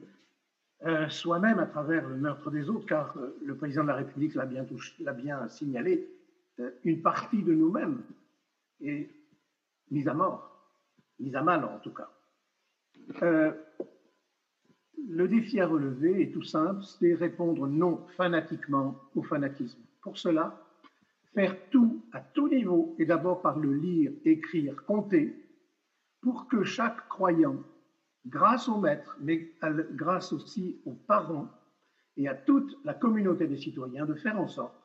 euh, soi-même à travers le meurtre des autres, car euh, le président de la République l'a bien, bien, signalé, euh, une partie de nous-mêmes est mise à mort, mise à mal en tout cas. le défi à relever est tout simple, c'est répondre non fanatiquement au fanatisme. Pour cela, Faire tout à tout niveau et d'abord par le lire, écrire, compter, pour que chaque croyant, grâce au maître, mais grâce aussi aux parents et à toute la communauté des citoyens, de faire en sorte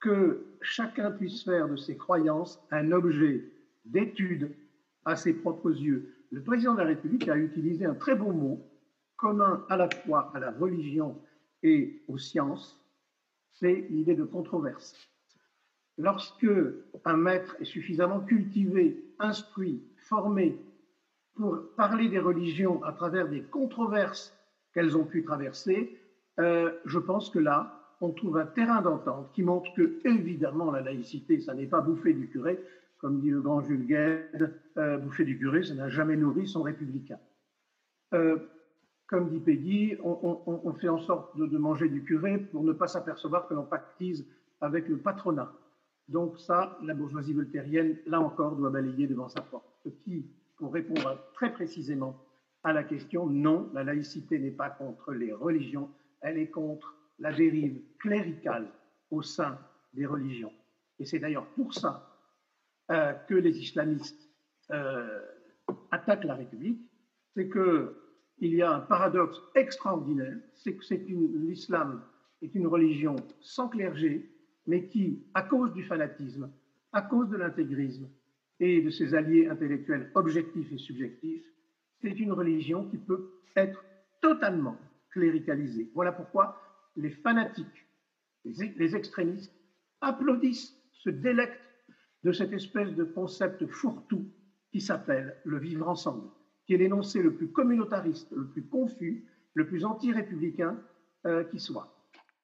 que chacun puisse faire de ses croyances un objet d'étude à ses propres yeux. Le président de la République a utilisé un très beau mot commun à la fois à la religion et aux sciences, c'est l'idée de controverse. Lorsque un maître est suffisamment cultivé, instruit, formé pour parler des religions à travers des controverses qu'elles ont pu traverser, euh, je pense que là, on trouve un terrain d'entente qui montre que, évidemment, la laïcité, ça n'est pas bouffer du curé, comme dit le grand Jules Gued, euh, bouffer du curé, ça n'a jamais nourri son républicain. Euh, comme dit Peggy, on, fait en sorte de, manger du curé pour ne pas s'apercevoir que l'on pactise avec le patronat. Donc ça, la bourgeoisie voltairienne, là encore, doit balayer devant sa porte. Ce qui, pour répondre très précisément à la question, non, la laïcité n'est pas contre les religions, elle est contre la dérive cléricale au sein des religions. Et c'est d'ailleurs pour ça euh, que les islamistes euh, attaquent la République, c'est qu'il y a un paradoxe extraordinaire, c'est que l'islam est une religion sans clergé, mais qui, à cause du fanatisme, à cause de l'intégrisme et de ses alliés intellectuels objectifs et subjectifs, c'est une religion qui peut être totalement cléricalisée. Voilà pourquoi les fanatiques, les extrémistes applaudissent, se délectent de cette espèce de concept fourre-tout qui s'appelle le vivre ensemble, qui est l'énoncé le plus communautariste, le plus confus, le plus anti-républicain euh, qui soit.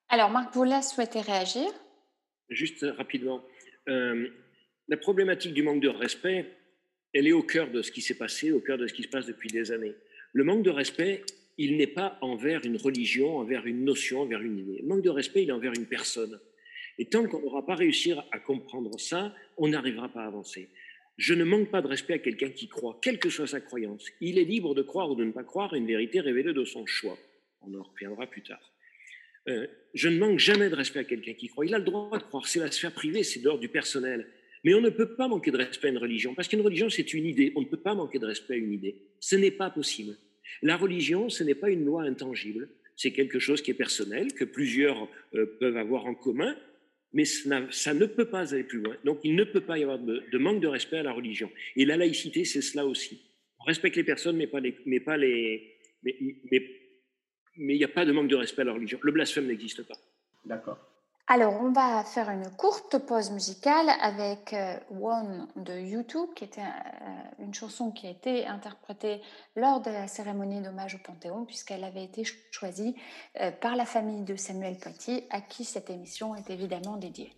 Alors, Marc Boulas souhaitait réagir Juste rapidement, euh, la problématique du manque de respect, elle est au cœur de ce qui s'est passé, au cœur de ce qui se passe depuis des années. Le manque de respect, il n'est pas envers une religion, envers une notion, envers une idée. Le manque de respect, il est envers une personne. Et tant qu'on n'aura pas réussi à comprendre ça, on n'arrivera pas à avancer. Je ne manque pas de respect à quelqu'un qui croit, quelle que soit sa croyance. Il est libre de croire ou de ne pas croire une vérité révélée de son choix. On en reviendra plus tard. Euh, je ne manque jamais de respect à quelqu'un qui croit. Il a le droit de croire. C'est la sphère privée, c'est l'ordre du personnel. Mais on ne peut pas manquer de respect à une religion, parce qu'une religion, c'est une idée. On ne peut pas manquer de respect à une idée. Ce n'est pas possible. La religion, ce n'est pas une loi intangible. C'est quelque chose qui est personnel, que plusieurs euh, peuvent avoir en commun, mais ça, ne peut pas aller plus loin. Donc, il ne peut pas y avoir de, manque de respect à la religion. Et la laïcité, c'est cela aussi. On respecte les personnes, mais pas les, mais pas les, mais, mais il n'y a pas de manque de respect à la religion. Le blasphème n'existe pas. D'accord. Alors, on va faire une courte pause musicale avec euh, One de YouTube, qui était euh, une chanson qui a été interprétée lors de la cérémonie d'hommage au Panthéon, puisqu'elle avait été choisie euh, par la famille de Samuel Paty, à qui cette émission est évidemment dédiée.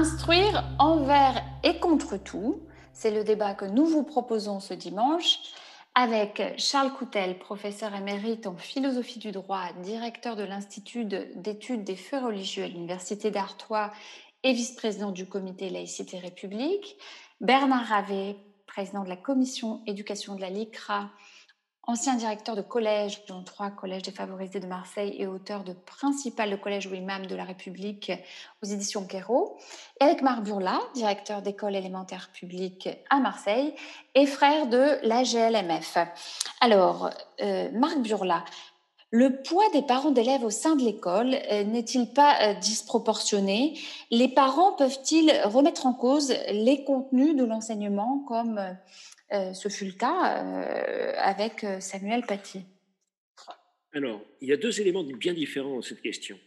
Instruire envers et contre tout, c'est le débat que nous vous proposons ce dimanche avec Charles Coutel, professeur émérite en philosophie du droit, directeur de l'Institut d'études des faits religieux à l'Université d'Artois et vice-président du comité Laïcité République, Bernard Ravet, président de la commission éducation de la LICRA ancien directeur de collège, dont trois collèges défavorisés de Marseille et auteur de principal de collège ou imam de la République aux éditions Quérault, et avec Marc Burla, directeur d'école élémentaire publique à Marseille et frère de la GLMF. Alors, euh, Marc Burla, le poids des parents d'élèves au sein de l'école euh, n'est-il pas euh, disproportionné? Les parents peuvent-ils remettre en cause les contenus de l'enseignement comme ce fut le cas euh, avec euh, Samuel Paty. Alors, il y a deux éléments bien différents dans cette question.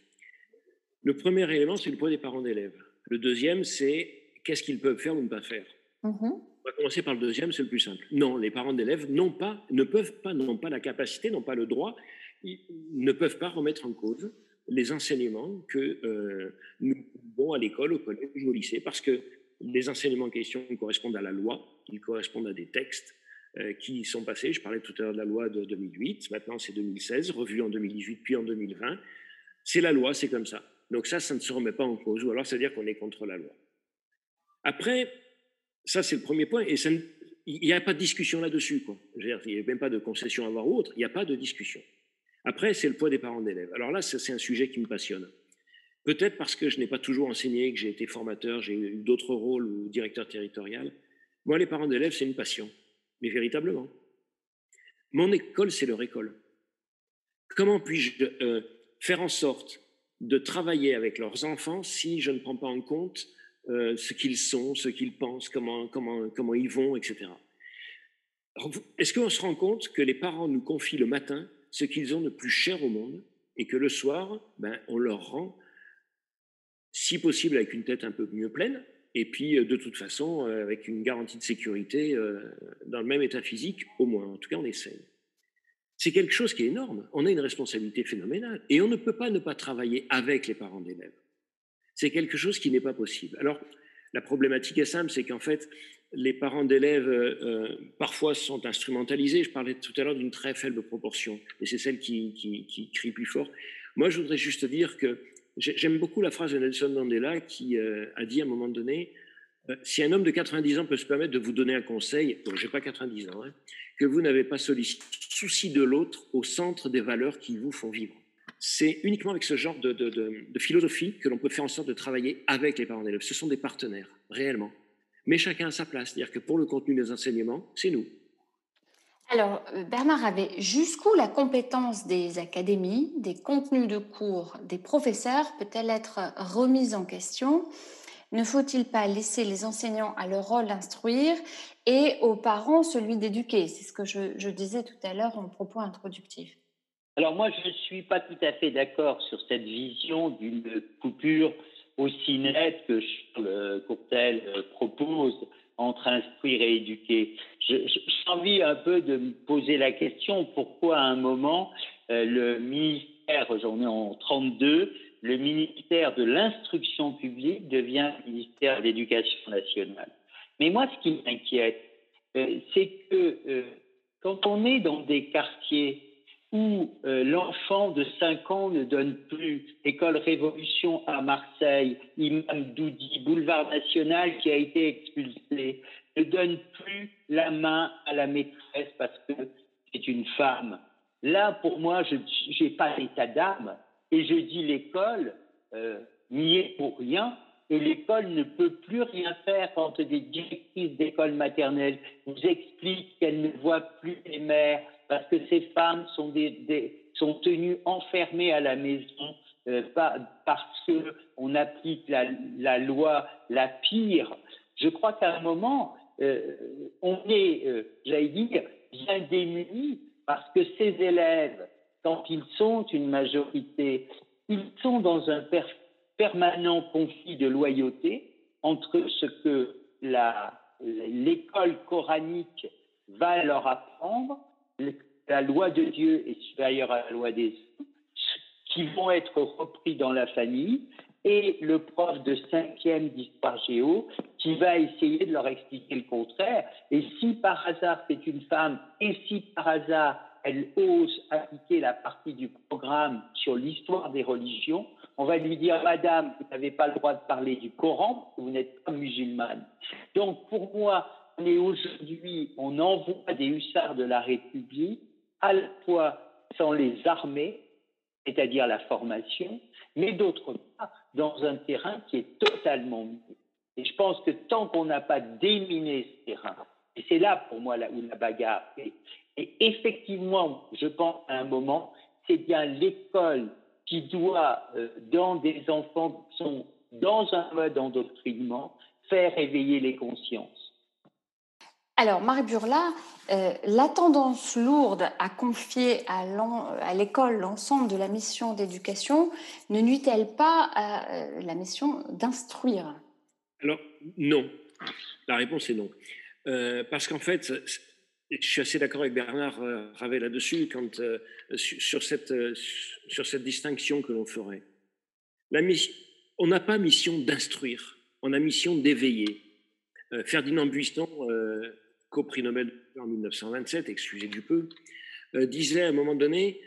Le premier élément, c'est le poids des parents d'élèves. Le deuxième, c'est qu'est-ce qu'ils peuvent faire ou ne pas faire. Mhm. On va commencer par le deuxième, c'est le plus simple. Non, les parents d'élèves n'ont pas, ne peuvent pas, n'ont pas la capacité, n'ont pas le droit, ils ne peuvent pas remettre en cause les enseignements que nous avons à l'école, au collège ou au lycée, parce que les enseignements en question correspondent à la loi, ils correspondent à des textes euh, qui sont passés. Je parlais tout à l'heure de la loi de 2008, maintenant c'est 2016, revue en 2018 puis en 2020. C'est la loi, c'est comme ça. Donc ça, ça ne se remet pas en cause, ou alors ça veut dire qu'on est contre la loi. Après, ça c'est le premier point, et il n'y a pas de discussion là-dessus. Il n'y a même pas de concession à avoir ou autre, il n'y a pas de discussion. Après, c'est le poids des parents d'élèves. Alors là, c'est un sujet qui me passionne. Peut-être parce que je n'ai pas toujours enseigné, que j'ai été formateur, j'ai eu d'autres rôles ou directeur territorial. Moi, les parents d'élèves, c'est une passion, mais véritablement. Mon école, c'est leur école. Comment puis-je euh, faire en sorte de travailler avec leurs enfants si je ne prends pas en compte euh, ce qu'ils sont, ce qu'ils pensent, comment, comment, comment ils vont, etc. Est-ce qu'on se rend compte que les parents nous confient le matin ce qu'ils ont de plus cher au monde et que le soir, ben, on leur rend si possible avec une tête un peu mieux pleine, et puis euh, de toute façon euh, avec une garantie de sécurité euh, dans le même état physique, au moins, en tout cas on essaye. C'est quelque chose qui est énorme, on a une responsabilité phénoménale, et on ne peut pas ne pas travailler avec les parents d'élèves. C'est quelque chose qui n'est pas possible. Alors, la problématique est simple, c'est qu'en fait, les parents d'élèves parfois sont instrumentalisés. Je parlais tout à l'heure d'une très faible proportion, et c'est celle qui, qui, qui, crie plus fort. Moi, je voudrais juste dire que J'aime beaucoup la phrase de Nelson Mandela qui euh, a dit à un moment donné euh, si un homme de 90 ans peut se permettre de vous donner un conseil, donc j'ai pas 90 ans, hein, que vous n'avez pas souci de l'autre au centre des valeurs qui vous font vivre. C'est uniquement avec ce genre de, de, philosophie que l'on peut faire en sorte de travailler avec les parents d'élèves. Ce sont des partenaires, réellement. Mais chacun a sa place. C'est-à-dire que pour le contenu des enseignements, c'est nous. Alors, euh, Bernard avait jusqu'où la compétence des académies, des contenus de cours, des professeurs peut-elle être remise en question? Ne faut-il pas laisser les enseignants à leur rôle d'instruire et aux parents celui d'éduquer? C'est ce que je, disais tout à l'heure en propos introductif. Alors moi, je ne suis pas tout à fait d'accord sur cette vision d'une coupure aussi nette que Charles Courtel euh, propose entre instruire et éduquer. J'ai envie un peu de me poser la question pourquoi à un moment euh, le ministère, j'en ai en 32, le ministère de l'instruction publique devient ministère de l'éducation nationale. Mais moi, ce qui m'inquiète, euh, c'est que euh, quand on est dans des quartiers où euh, l'enfant de 5 ans ne donne plus École Révolution à Marseille, Imam Doudi, Boulevard National qui a été expulsé, ne donne plus la main à la maîtresse parce que c'est une femme. Là, pour moi, je n'ai pas d'état d'âme et je dis l'école euh, n'y est pour rien et l'école ne peut plus rien faire quand des directrices d'école maternelle vous expliquent qu'elles ne voient plus les mères, parce que ces femmes sont, tenues enfermées à la maison euh, parce qu'on applique la, loi la pire. Je crois qu'à un moment, euh, on est, euh, j'allais dire, bien démunis parce que ces élèves, quand ils sont une majorité, ils sont dans un permanent conflit de loyauté entre ce que l'école coranique va leur apprendre la loi de Dieu est supérieure à la loi des hommes, qui vont être repris dans la famille, et le prof de cinquième d'histoire géo qui va essayer de leur expliquer le contraire. Et si par hasard c'est une femme, et si par hasard elle ose appliquer la partie du programme sur l'histoire des religions, on va lui dire, Madame, vous n'avez pas le droit de parler du Coran, vous n'êtes pas musulmane. Donc pour moi, on est aujourd'hui, on envoie des hussards de la République à la fois sans les armer, c'est-à-dire la formation, mais d'autre part dans un terrain qui est totalement miné. Et je pense que tant qu'on n'a pas déminé ce terrain, et c'est là pour moi là où la bagarre est, et effectivement, je pense à un moment, c'est bien l'école qui doit, euh, dans des enfants qui sont dans un mode endoctrinement, faire éveiller les consciences. Alors, Marie Burla, euh, la tendance lourde à confier à l'en- à l'école l'ensemble de la mission d'éducation ne nuit-elle pas à euh, la mission d'instruire? Alors, non. La réponse est non. Euh, parce qu'en fait, je suis assez d'accord avec Bernard euh, Ravet là-dessus, euh, sur, cette, distinction que l'on ferait. On n'a pas mission d'instruire, on a mission d'éveiller. Ferdinand Buisson, co-prix Nobel en 1927, excusez du peu, disait à un moment donné,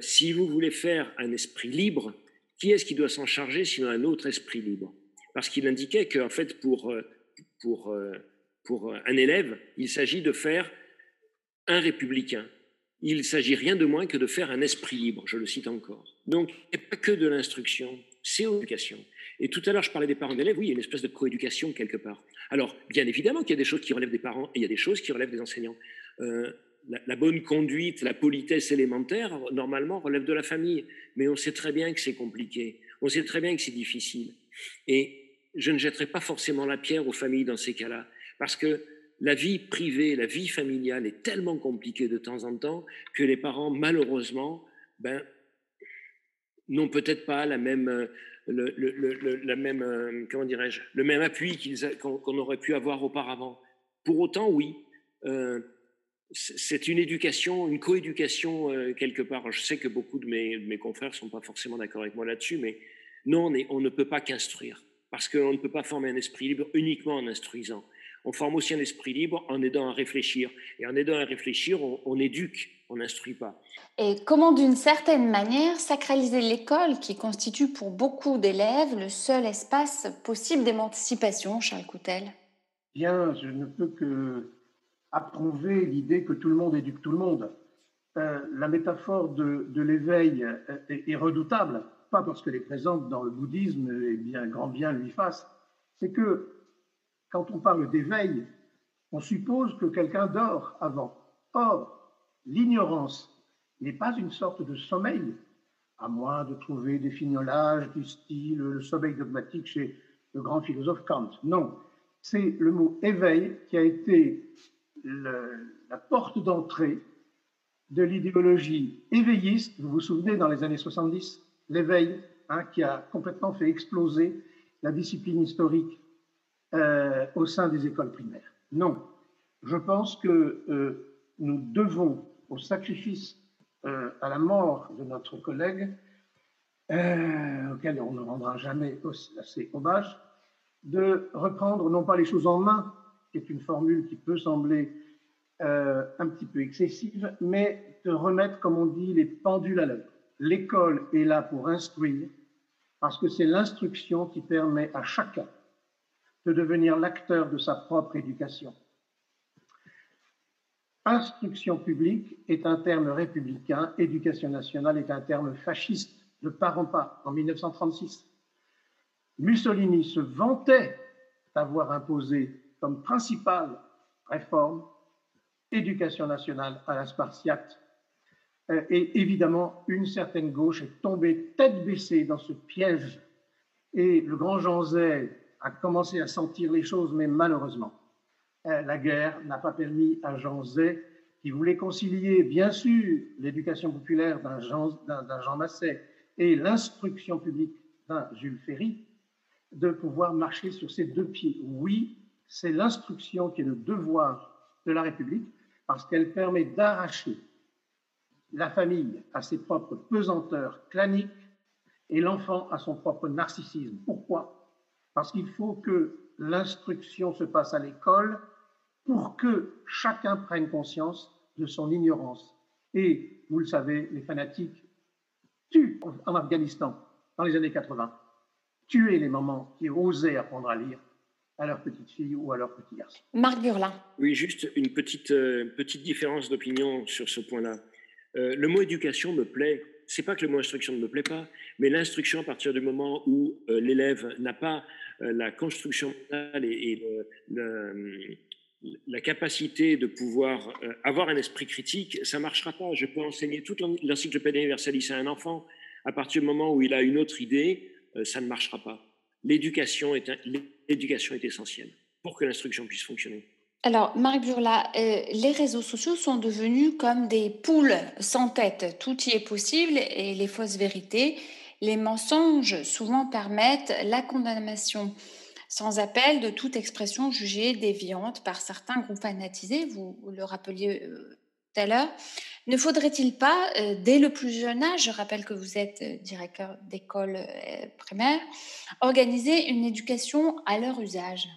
si vous voulez faire un esprit libre, qui est-ce qui doit s'en charger sinon un autre esprit libre? Parce qu'il indiquait qu'en fait, pour, pour un élève, il s'agit de faire un républicain. Il s'agit rien de moins que de faire un esprit libre, je le cite encore. Donc, il pas que de l'instruction, c'est l'éducation. Et tout à l'heure, je parlais des parents d'élèves, oui, il y a une espèce de coéducation quelque part. Alors, bien évidemment qu'il y a des choses qui relèvent des parents et il y a des choses qui relèvent des enseignants. Euh, la, la bonne conduite, la politesse élémentaire, normalement, relève de la famille. Mais on sait très bien que c'est compliqué. On sait très bien que c'est difficile. Et je ne jetterai pas forcément la pierre aux familles dans ces cas-là. Parce que la vie privée, la vie familiale est tellement compliquée de temps en temps que les parents, malheureusement, ben, n'ont peut-être pas la même, euh, le, la même, euh, comment dirais-je, le même appui qu'on aurait pu avoir auparavant. Pour autant, oui, euh, c'est une éducation, une coéducation quelque part. Je sais que beaucoup de mes, confrères ne sont pas forcément d'accord avec moi là-dessus, mais non, on ne peut pas qu'instruire, parce qu'on ne peut pas former un esprit libre uniquement en instruisant. On forme aussi un esprit libre en aidant à réfléchir. Et en aidant à réfléchir, on, on éduque, on n'instruit pas. Et comment, d'une certaine manière, sacraliser l'école qui constitue pour beaucoup d'élèves le seul espace possible d'émancipation, Charles Coutel? Bien, je ne peux que approuver l'idée que tout le monde éduque tout le monde. Euh, la métaphore de, de l'éveil est, est redoutable, pas parce qu'elle est présente dans le bouddhisme et bien grand bien lui fasse, c'est que quand on parle d'éveil, on suppose que quelqu'un dort avant. Or, l'ignorance n'est pas une sorte de sommeil, à moins de trouver des fignolages du style le sommeil dogmatique chez le grand philosophe Kant. Non, c'est le mot éveil qui a été la porte d'entrée de l'idéologie éveilliste. Vous vous souvenez, dans les années 70, l'éveil hein, qui a complètement fait exploser la discipline historique euh, au sein des écoles primaires. Non, je pense que euh, nous devons, au sacrifice, euh, à la mort de notre collègue, auquel on ne rendra jamais assez hommage, de reprendre non pas les choses en main, qui est une formule qui peut sembler un petit peu excessive, mais de remettre, comme on dit, les pendules à l'heure. L'école est là pour instruire, parce que c'est l'instruction qui permet à chacun de devenir l'acteur de sa propre éducation. Instruction publique est un terme républicain, éducation nationale est un terme fasciste, de part en part, en 1936. Mussolini se vantait d'avoir imposé comme principale réforme éducation nationale à la Spartiate. Euh, Et évidemment, une certaine gauche est tombée tête baissée dans ce piège. Et le grand Jean Zay a commencé à sentir les choses, mais malheureusement, euh, la guerre n'a pas permis à Jean Zay, qui voulait concilier, bien sûr, l'éducation populaire d'un Jean, Jean Massé et l'instruction publique d'un Jules Ferry, de pouvoir marcher sur ses deux pieds. Oui, c'est l'instruction qui est le devoir de la République, parce qu'elle permet d'arracher la famille à ses propres pesanteurs claniques et l'enfant à son propre narcissisme. Pourquoi? Parce qu'il faut que l'instruction se passe à l'école pour que chacun prenne conscience de son ignorance. Et, vous le savez, les fanatiques tuent en Afghanistan, dans les années 80, tuaient les mamans qui osaient apprendre à lire à leur petite fille ou à leur petit garçon. Marc Burlin. Oui, juste une petite, euh, petite différence d'opinion sur ce point-là. Euh, le mot éducation me plaît. C'est pas que le mot instruction ne me plaît pas, mais l'instruction à partir du moment où euh, l'élève n'a pas la construction mentale et, la capacité de pouvoir euh, avoir un esprit critique, ça marchera pas. Je peux enseigner toute l'en- l'encyclopédie universaliste à un enfant. À partir du moment où il a une autre idée, euh, ça ne marchera pas. L'éducation est, l'éducation est essentielle pour que l'instruction puisse fonctionner. Alors, Marc Burla, euh, les réseaux sociaux sont devenus comme des poules sans tête. Tout y est possible et les fausses vérités, les mensonges souvent permettent la condamnation sans appel de toute expression jugée déviante par certains groupes fanatisés, vous le rappeliez euh, tout à l'heure. Ne faudrait-il pas, euh, dès le plus jeune âge, je rappelle que vous êtes euh, directeur d'école primaire, organiser une éducation à leur usage?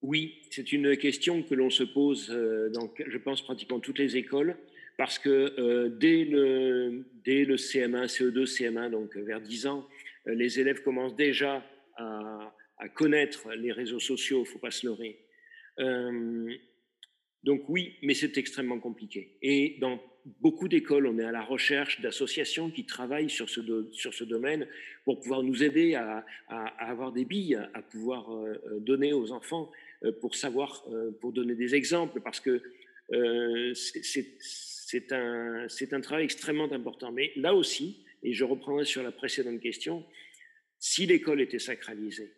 Oui, c'est une question que l'on se pose dans, je pense, pratiquement toutes les écoles, parce que euh, dès, le, dès le CM1, CE2, CM1, donc vers 10 ans, euh, les élèves commencent déjà à, connaître les réseaux sociaux, il ne faut pas se leurrer. Euh, donc oui, mais c'est extrêmement compliqué. Et dans beaucoup d'écoles, on est à la recherche d'associations qui travaillent sur ce, sur ce domaine pour pouvoir nous aider à, à- avoir des billes, à pouvoir euh, euh, donner aux enfants euh, pour savoir, euh, pour donner des exemples, parce que euh, c'est- c'est un, travail extrêmement important. Mais là aussi, et je reprendrai sur la précédente question, si l'école était sacralisée,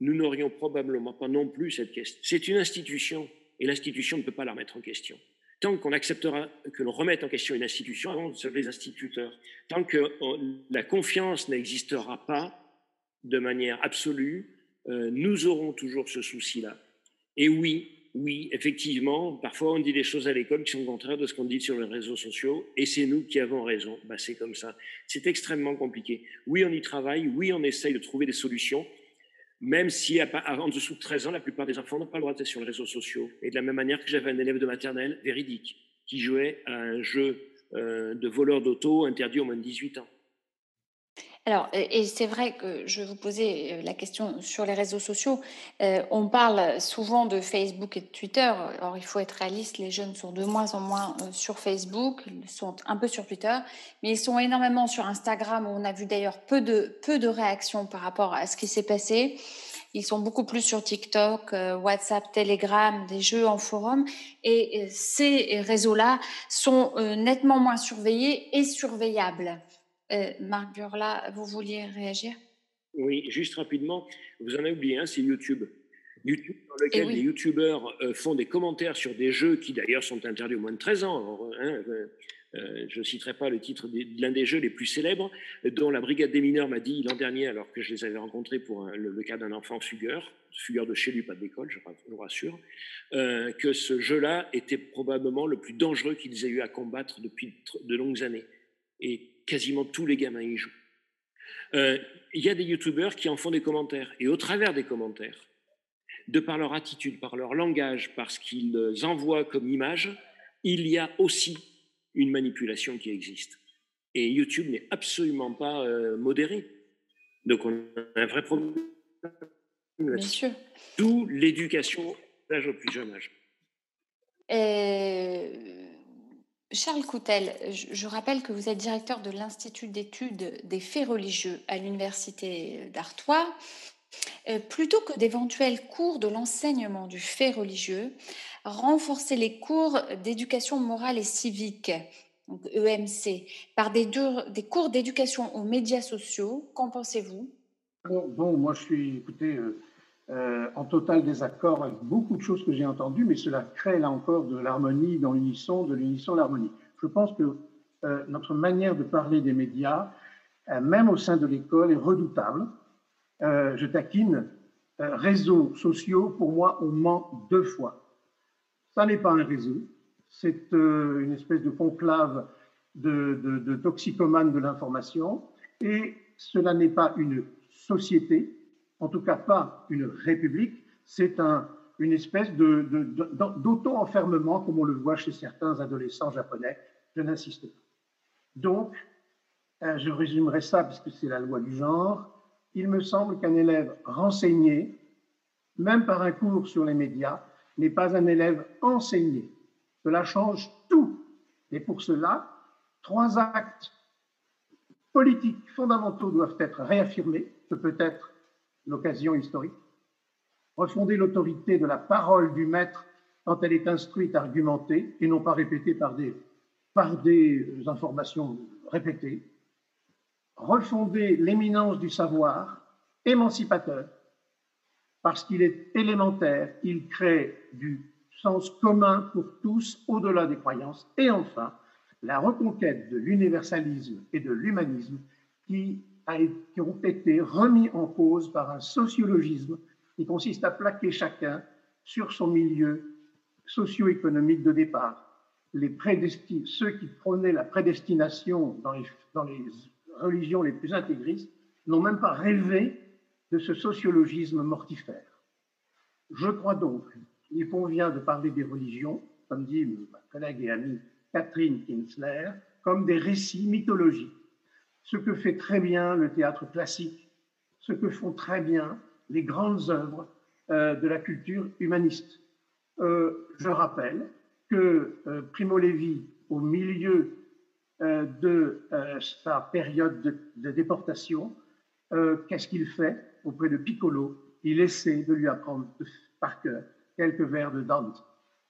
nous n'aurions probablement pas non plus cette question. C'est une institution, et l'institution ne peut pas la remettre en question. Tant qu'on acceptera que l'on remette en question une institution, avant de les instituteurs, tant que euh, la confiance n'existera pas de manière absolue, euh, nous aurons toujours ce souci-là. Et oui, oui, effectivement, parfois on dit des choses à l'école qui sont contraires de ce qu'on dit sur les réseaux sociaux, et c'est nous qui avons raison. Bah, c'est comme ça. C'est extrêmement compliqué. Oui, on y travaille, oui, on essaye de trouver des solutions, même si en dessous de 13 ans, la plupart des enfants n'ont pas le droit d'être sur les réseaux sociaux. Et de la même manière que j'avais un élève de maternelle véridique qui jouait à un jeu euh, de voleur d'auto interdit aux moins de 18 ans. Alors, et c'est vrai que je vous posais euh, la question sur les réseaux sociaux. Euh, on parle souvent de Facebook et de Twitter. Or, il faut être réaliste, les jeunes sont de moins en moins euh, sur Facebook, ils sont un peu sur Twitter, mais ils sont énormément sur Instagram, on a vu d'ailleurs peu de, peu de réactions par rapport à ce qui s'est passé. Ils sont beaucoup plus sur TikTok, euh, WhatsApp, Telegram, des jeux en forum. Et ces réseaux-là sont nettement moins surveillés et surveillables. Euh, Marc Burla, vous vouliez réagir? Oui, juste rapidement, vous en avez oublié un, c'est YouTube. YouTube, dans lequel Eh oui. les YouTubeurs euh, font des commentaires sur des jeux qui d'ailleurs sont interdits aux moins de 13 ans. Alors, hein, euh, je ne citerai pas le titre de l'un des jeux les plus célèbres, dont la Brigade des mineurs m'a dit l'an dernier, alors que je les avais rencontrés pour un- le, le cas d'un enfant fugueur, fugueur de chez lui, pas de l'école, je ra- vous rassure, euh, que ce jeu-là était probablement le plus dangereux qu'ils aient eu à combattre depuis de longues années. Et quasiment tous les gamins y jouent. Euh, Il y a des youtubeurs qui en font des commentaires. Et au travers des commentaires, de par leur attitude, par leur langage, par ce qu'ils envoient comme image, il y a aussi une manipulation qui existe. Et YouTube n'est absolument pas euh, modéré. Donc on a un vrai problème. Bien sûr. D'où l'éducation d'âge au plus jeune âge. Euh, Charles Coutel, je, rappelle que vous êtes directeur de l'Institut d'études des faits religieux à l'Université d'Artois. Euh, plutôt que d'éventuels cours de l'enseignement du fait religieux, renforcer les cours d'éducation morale et civique, donc EMC, par des, cours d'éducation aux médias sociaux, qu'en pensez-vous? Bon, bon, moi je suis, écoutez, euh, euh, en total désaccord avec beaucoup de choses que j'ai entendues, mais cela crée là encore de l'harmonie dans l'unisson, de l'unisson, l'harmonie. Je pense que euh, notre manière de parler des médias, euh, même au sein de l'école, est redoutable. Je taquine, réseaux sociaux, pour moi, on ment deux fois. Ça n'est pas un réseau, c'est une espèce de conclave de, de, de toxicomanes de l'information, et cela n'est pas une société, en tout cas pas une république, c'est un, une espèce d'auto-enfermement, comme on le voit chez certains adolescents japonais. Je n'insiste pas. Donc, euh, je résumerai ça puisque c'est la loi du genre. Il me semble qu'un élève renseigné, même par un cours sur les médias, n'est pas un élève enseigné. Cela change tout. Et pour cela, trois actes politiques fondamentaux doivent être réaffirmés. Ce peut être l'occasion historique. Refonder l'autorité de la parole du maître quand elle est instruite, argumentée, et non pas répétée par des, des informations répétées. Refonder l'éminence du savoir, émancipateur, parce qu'il est élémentaire, il crée du sens commun pour tous au-delà des croyances. Et enfin, la reconquête de l'universalisme et de l'humanisme qui, a- qui ont été remis en cause par un sociologisme qui consiste à plaquer chacun sur son milieu socio-économique de départ. Les ceux qui prônaient la prédestination dans les, dans les religions les plus intégristes n'ont même pas rêvé de ce sociologisme mortifère. Je crois donc qu'il convient de parler des religions, comme dit ma collègue et amie Catherine Kinsler, comme des récits mythologiques. Ce que fait très bien le théâtre classique, ce que font très bien les grandes œuvres euh, de la culture humaniste. Euh, je rappelle que euh, Primo Levi, au milieu de sa période de, de déportation, qu'est-ce qu'il fait auprès de Piccolo? Il essaie de lui apprendre par cœur quelques vers de Dante.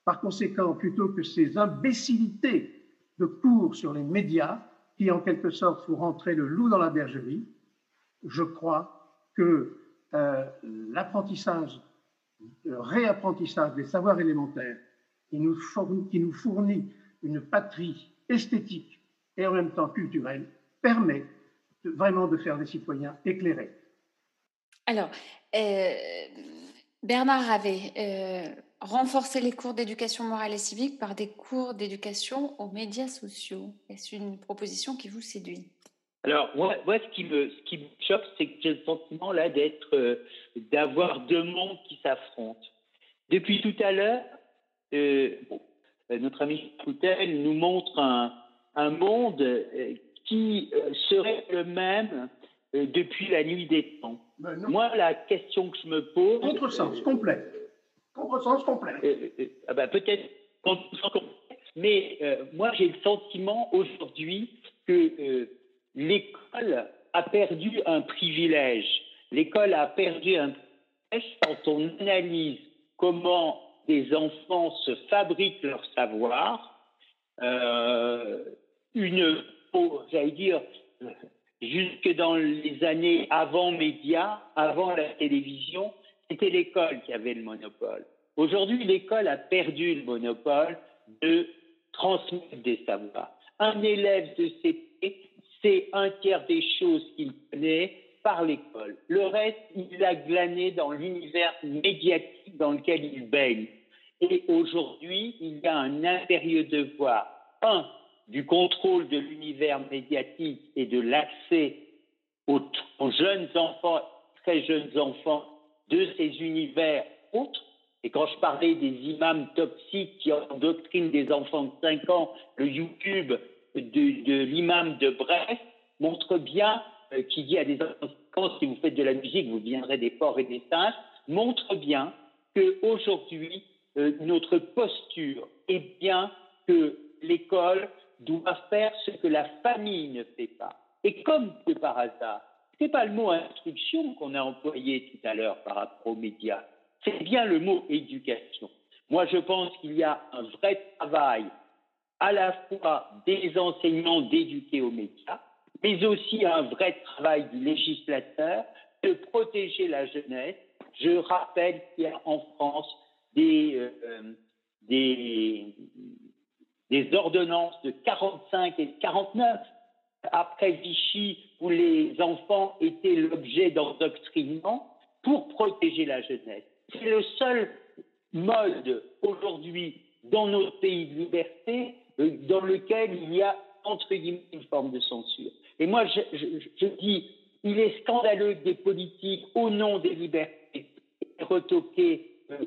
Par conséquent, plutôt que ces imbécilités de cours sur les médias qui, en quelque sorte, font rentrer le loup dans la bergerie, je crois que euh, l'apprentissage, le réapprentissage des savoirs élémentaires qui nous, fournit, une patrie esthétique et en même temps culturelle permet vraiment de faire des citoyens éclairés. Alors, euh, Bernard avait euh, renforcé les cours d'éducation morale et civique par des cours d'éducation aux médias sociaux. Est-ce une proposition qui vous séduit? Alors, moi, moi, ce, qui me, ce qui me choque, c'est que j'ai le sentiment là d'être, euh, d'avoir deux mondes qui s'affrontent. Depuis tout à l'heure, euh, bon, euh, notre ami Coutel nous montre un, un monde euh, qui euh, serait le même euh, depuis la nuit des temps. Ben. Moi, la question que je me pose. Contresens euh, complet. Complet. euh, euh, ah bah, peut-être contre- mais euh, moi j'ai le sentiment aujourd'hui que euh, l'école a perdu un privilège. L'école a perdu un privilège quand on analyse comment des enfants se fabriquent leur savoir. Euh, une, j'allais dire, euh, jusque dans les années avant médias, avant la télévision, c'était l'école qui avait le monopole. Aujourd'hui, l'école a perdu le monopole de transmettre des savoirs. Un élève de CP, c'est un tiers des choses qu'il connaît par l'école. Le reste, il l'a glané dans l'univers médiatique dans lequel il baigne. Et aujourd'hui, il y a un impérieux devoir, un, du contrôle de l'univers médiatique et de l'accès aux, aux jeunes enfants, très jeunes enfants, de ces univers autres. Et quand je parlais des imams toxiques qui endoctrinent des enfants de 5 ans, le YouTube de, l'imam de Brest montre bien, euh, qui dit à des enfants, si vous faites de la musique, vous deviendrez des porcs et des singes, montre bien qu'aujourd'hui, euh, notre posture est bien que l'école doit faire ce que la famille ne fait pas. Et comme de par hasard, n'est pas le mot instruction qu'on a employé tout à l'heure par rapport aux médias, c'est bien le mot éducation. Moi, je pense qu'il y a un vrai travail à la fois des enseignants d'éduquer aux médias, mais aussi un vrai travail du législateur de protéger la jeunesse. Je rappelle qu'il y a en France des, euh, des, des ordonnances de 45 et 49 après Vichy où les enfants étaient l'objet d'endoctrinement pour protéger la jeunesse. C'est le seul mode aujourd'hui dans notre pays de liberté euh, dans lequel il y a entre guillemets une forme de censure. Et moi, je, dis, il est scandaleux que des politiques, au nom des libertés, retoqué euh,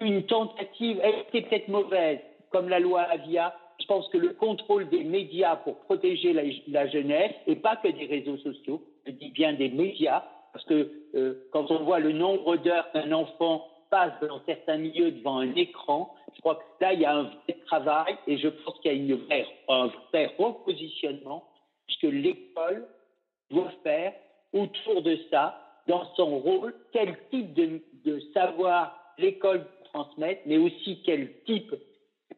une tentative, elle était peut-être mauvaise, comme la loi Avia. Je pense que le contrôle des médias pour protéger la, jeunesse, et pas que des réseaux sociaux, je dis bien des médias, parce que euh, quand on voit le nombre d'heures qu'un enfant passe dans certains milieux devant un écran, je crois que là, il y a un vrai travail et je pense qu'il y a un vrai repositionnement, puisque l'école doit faire autour de ça, dans son rôle, quel type de, de savoir l'école transmettre, mais aussi quel type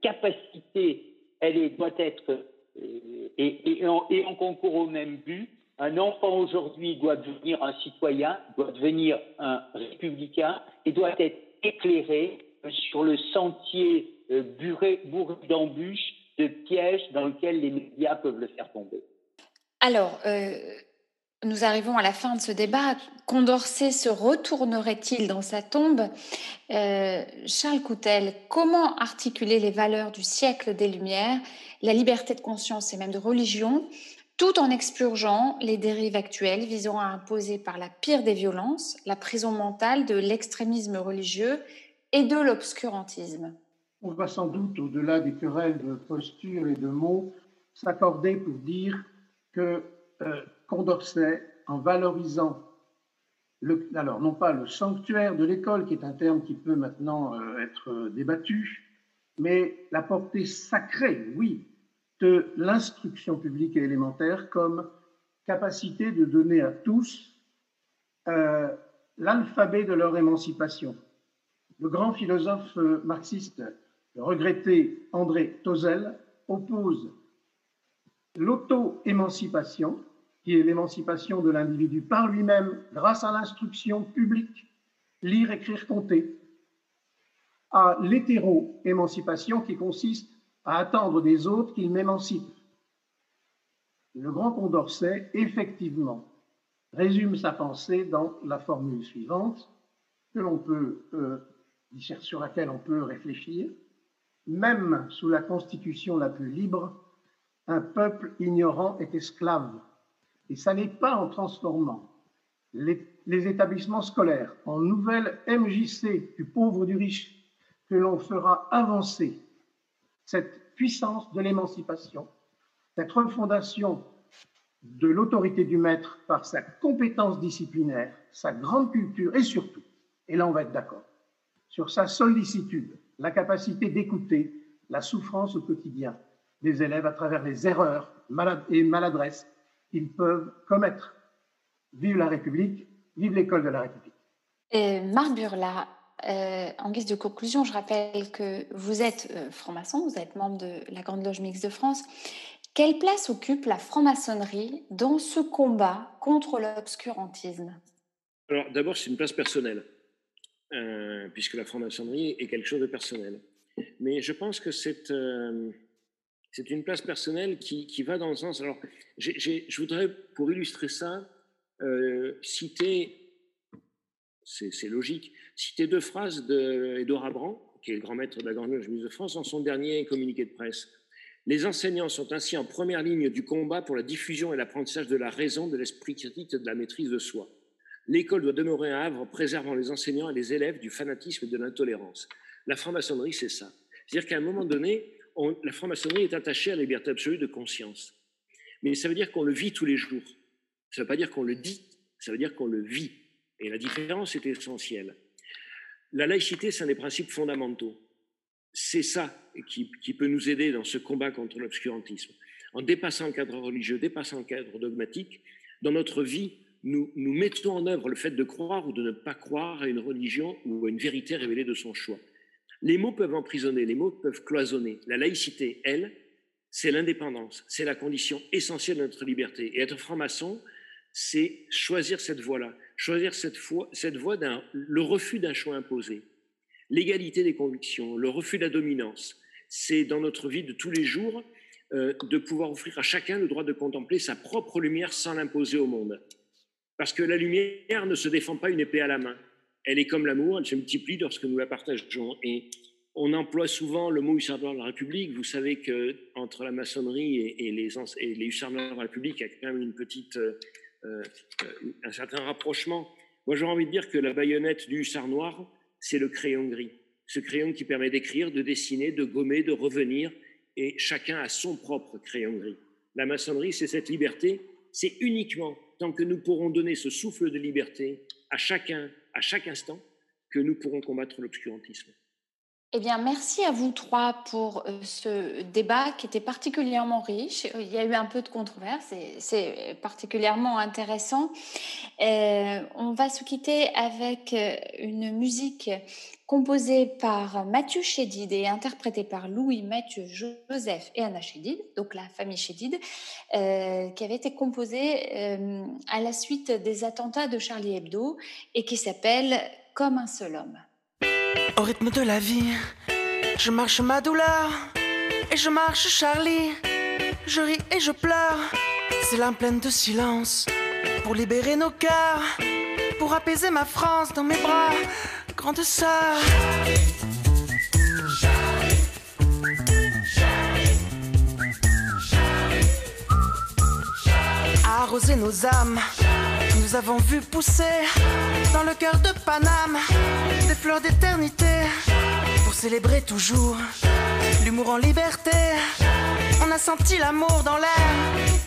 capacité elle doit être, euh, et, et, en concours au même but. Un enfant aujourd'hui doit devenir un citoyen, doit devenir un républicain et doit être éclairé sur le sentier euh, bourré, bourré d'embûches, de pièges dans lequel les médias peuvent le faire tomber. Alors, euh, nous arrivons à la fin de ce débat. Condorcet se retournerait-il dans sa tombe? Euh, Charles Coutel, comment articuler les valeurs du siècle des Lumières, la liberté de conscience et même de religion, tout en expurgeant les dérives actuelles visant à imposer par la pire des violences la prison mentale de l'extrémisme religieux et de l'obscurantisme? On va sans doute, au-delà des querelles de posture et de mots, s'accorder pour dire que euh, Condorcet, en valorisant, alors non pas le sanctuaire de l'école, qui est un terme qui peut maintenant euh, être débattu, mais la portée sacrée, oui, de l'instruction publique et élémentaire comme capacité de donner à tous euh, l'alphabet de leur émancipation. Le grand philosophe marxiste, regretté André Tozel, oppose l'auto-émancipation, qui est l'émancipation de l'individu par lui-même grâce à l'instruction publique, lire, écrire, compter, à l'hétéro-émancipation qui consiste à attendre des autres qu'ils m'émancipent. Le grand Condorcet, effectivement, résume sa pensée dans la formule suivante, que l'on peut, euh, sur laquelle on peut réfléchir. Même sous la constitution la plus libre, un peuple ignorant est esclave. Et ça n'est pas en transformant les, établissements scolaires en nouvelles MJC du pauvre du riche que l'on fera avancer cette puissance de l'émancipation, cette refondation de l'autorité du maître par sa compétence disciplinaire, sa grande culture et surtout, et là on va être d'accord, sur sa sollicitude, la capacité d'écouter la souffrance au quotidien des élèves à travers les erreurs et maladresses qu'ils peuvent commettre. Vive la République, vive l'école de la République. Et Marc Burla, euh, en guise de conclusion, je rappelle que vous êtes euh, franc-maçon, vous êtes membre de la Grande Loge Mixte de France. Quelle place occupe la franc-maçonnerie dans ce combat contre l'obscurantisme? Alors d'abord, c'est une place personnelle, euh, puisque la franc-maçonnerie est quelque chose de personnel. Mais je pense que c'est euh, c'est une place personnelle qui, qui, va dans le sens. Alors, je voudrais, pour illustrer ça, euh, citer c'est logique. Citer deux phrases d'Edouard Abran, qui est le grand maître de la Grande Loge de France, dans son dernier communiqué de presse. Les enseignants sont ainsi en première ligne du combat pour la diffusion et l'apprentissage de la raison, de l'esprit critique et de la maîtrise de soi. L'école doit demeurer un havre préservant les enseignants et les élèves du fanatisme et de l'intolérance. La franc-maçonnerie, c'est ça. C'est-à-dire qu'à un moment donné, la franc-maçonnerie est attachée à la liberté absolue de conscience. Mais ça veut dire qu'on le vit tous les jours. Ça ne veut pas dire qu'on le dit, ça veut dire qu'on le vit. Et la différence est essentielle. La laïcité, c'est un des principes fondamentaux. C'est ça qui, peut nous aider dans ce combat contre l'obscurantisme. En dépassant le cadre religieux, dépassant le cadre dogmatique, dans notre vie, nous mettons en œuvre le fait de croire ou de ne pas croire à une religion ou à une vérité révélée de son choix. Les mots peuvent emprisonner, les mots peuvent cloisonner. La laïcité, elle, c'est l'indépendance, c'est la condition essentielle de notre liberté. Et être franc-maçon, c'est choisir cette voie-là, choisir cette, cette voie d'un, le refus d'un choix imposé, l'égalité des convictions, le refus de la dominance. C'est dans notre vie de tous les jours euh, de pouvoir offrir à chacun le droit de contempler sa propre lumière sans l'imposer au monde. Parce que la lumière ne se défend pas une épée à la main. Elle est comme l'amour, elle se multiplie lorsque nous la partageons. Et on emploie souvent le mot hussard de la République. Vous savez que entre la maçonnerie et, les, et les de la République, il y a quand même une petite euh, euh, un certain rapprochement. Moi, j'aurais envie de dire que la baïonnette du hussard noir, c'est le crayon gris. Ce crayon qui permet d'écrire, de dessiner, de gommer, de revenir, et chacun a son propre crayon gris. La maçonnerie, c'est cette liberté. C'est uniquement tant que nous pourrons donner ce souffle de liberté à chacun, à chaque instant, que nous pourrons combattre l'obscurantisme. Eh bien, merci à vous trois pour euh, ce débat qui était particulièrement riche. Il y a eu un peu de controverse et c'est particulièrement intéressant. Euh, on va se quitter avec euh, une musique composée par Mathieu Chédid et interprétée par Louis, Mathieu, Joseph et Anna Chédid, donc la famille Chédid, qui avait été composée à la suite des attentats de Charlie Hebdo et qui s'appelle Comme un seul homme. Au rythme de la vie, je marche ma douleur et je marche Charlie. Je ris et je pleure, c'est l'âme pleine de silence pour libérer nos cœurs, pour apaiser ma France dans mes bras, grande sœur. Arroser nos âmes, nous avons vu pousser dans le cœur de Paname des fleurs d'éternité pour célébrer toujours l'humour en liberté. On a senti l'amour dans l'air,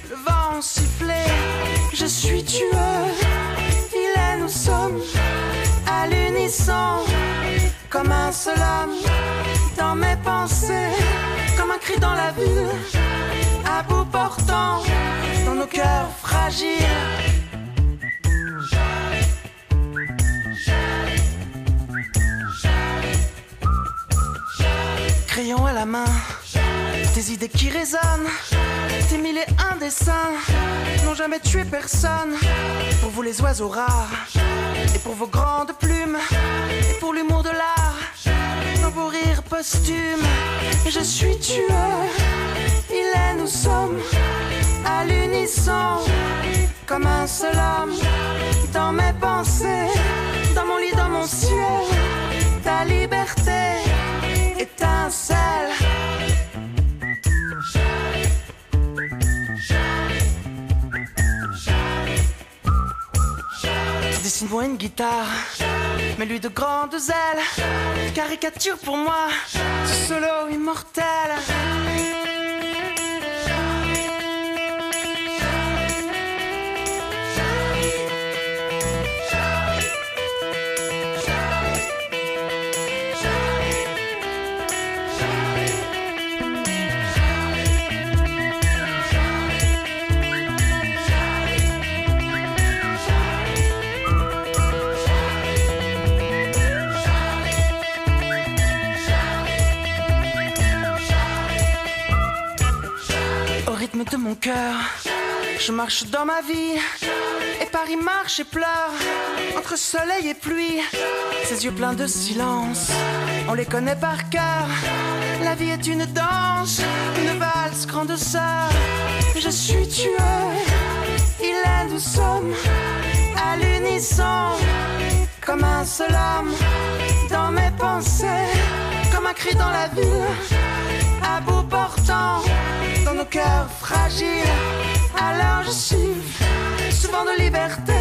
le vent siffler. Je suis il est, nous sommes à l'unisson, comme un seul homme dans mes pensées, comme un cri dans la ville, à bout portant dans nos cœurs fragiles. Crayon à la main, des idées qui résonnent, des mille et un dessins n'ont jamais tué personne. Pour vous les oiseaux rares, et pour vos grandes plumes, et pour l'humour de l'art, dans vos rires posthumes. Je suis tueur, il est, nous sommes à l'unisson, comme un seul homme, dans mes pensées, dans mon lit, dans mon ciel, ta liberté étincelle. Dessine-moi une guitare, mets-lui de grandes ailes, caricature pour moi ce solo immortel. Je marche dans ma vie. Et Paris marche et pleure entre soleil et pluie. Ses yeux pleins de silence, on les connaît par cœur. La vie est une danse, une valse, grande sœur. Je suis tueur, il est, nous sommes à l'unisson. Comme un seul homme dans mes pensées, comme un cri dans la ville, à bout portant dans nos cœurs fragiles. Alors je suis souvent de liberté,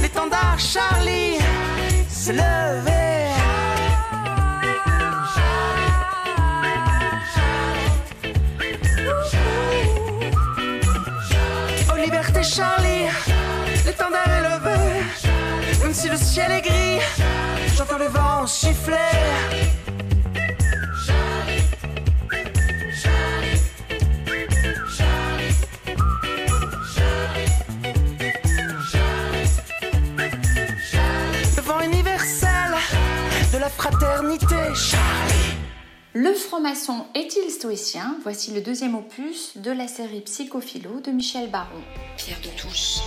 l'étendard Charlie s'est levé. Oh liberté Charlie, l'étendard est levé, même si le ciel est gris, j'entends le vent siffler. Fraternité, Charlie. Le franc-maçon est-il stoïcien? Voici le deuxième opus de la série Psychophilo de Michel Baron. Pierre de Touche.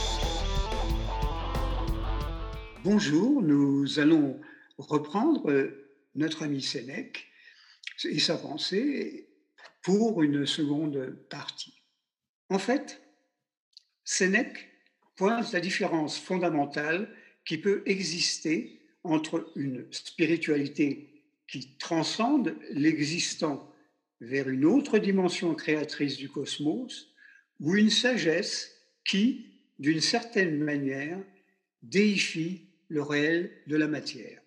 Bonjour, nous allons reprendre euh, notre ami Sénèque et sa pensée pour une seconde partie. En fait, Sénèque pointe la différence fondamentale qui peut exister entre une spiritualité qui transcende l'existant vers une autre dimension créatrice du cosmos ou une sagesse qui, d'une certaine manière, déifie le réel de la matière.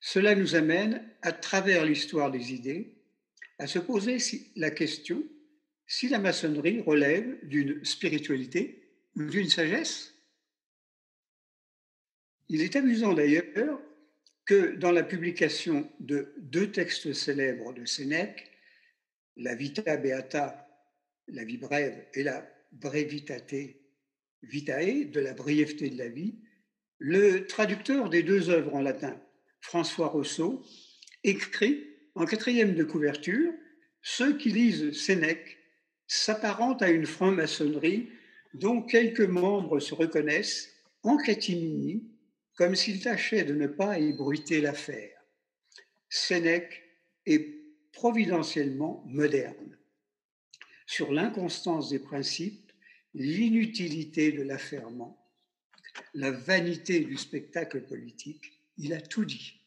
Cela nous amène, à travers l'histoire des idées, à se poser la question si la maçonnerie relève d'une spiritualité ou d'une sagesse. Il est amusant d'ailleurs que dans la publication de deux textes célèbres de Sénèque, la Vita Beata, la vie brève, et la Brevitate Vitae, de la brièveté de la vie, le traducteur des deux œuvres en latin, François Rousseau, écrit en quatrième de couverture Ceux qui lisent Sénèque s'apparentent à une franc-maçonnerie dont quelques membres se reconnaissent en catimini comme s'ils tâchaient de ne pas ébruiter l'affaire. Sénèque est providentiellement moderne. Sur l'inconstance des principes, l'inutilité de l'affairement, la vanité du spectacle politique, il a tout dit.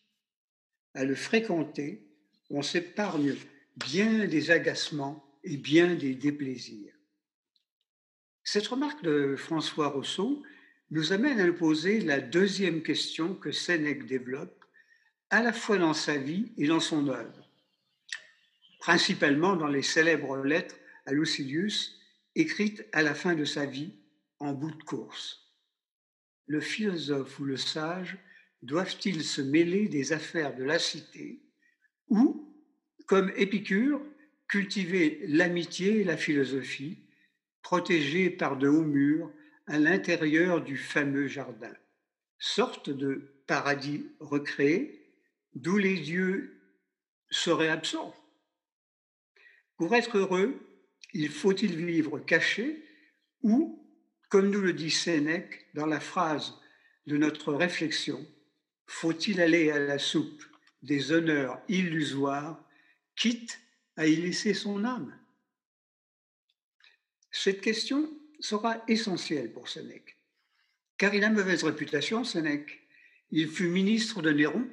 À le fréquenter, on s'épargne bien des agacements et bien des déplaisirs. Cette remarque de François Rousseau nous amène à poser la deuxième question que Sénèque développe, à la fois dans sa vie et dans son œuvre, principalement dans les célèbres lettres à Lucilius, écrites à la fin de sa vie en bout de course. Le philosophe ou le sage doivent-ils se mêler des affaires de la cité ou, comme Épicure, cultiver l'amitié et la philosophie, protégés par de hauts murs à l'intérieur du fameux jardin, sorte de paradis recréé d'où les dieux seraient absents. Pour être heureux, il faut-il vivre caché ou, comme nous le dit Sénèque dans la phrase de notre réflexion, faut-il aller à la soupe des honneurs illusoires, quitte à y laisser son âme? Cette question sera essentielle pour Sénèque, car il a mauvaise réputation, Sénèque. Il fut ministre de Néron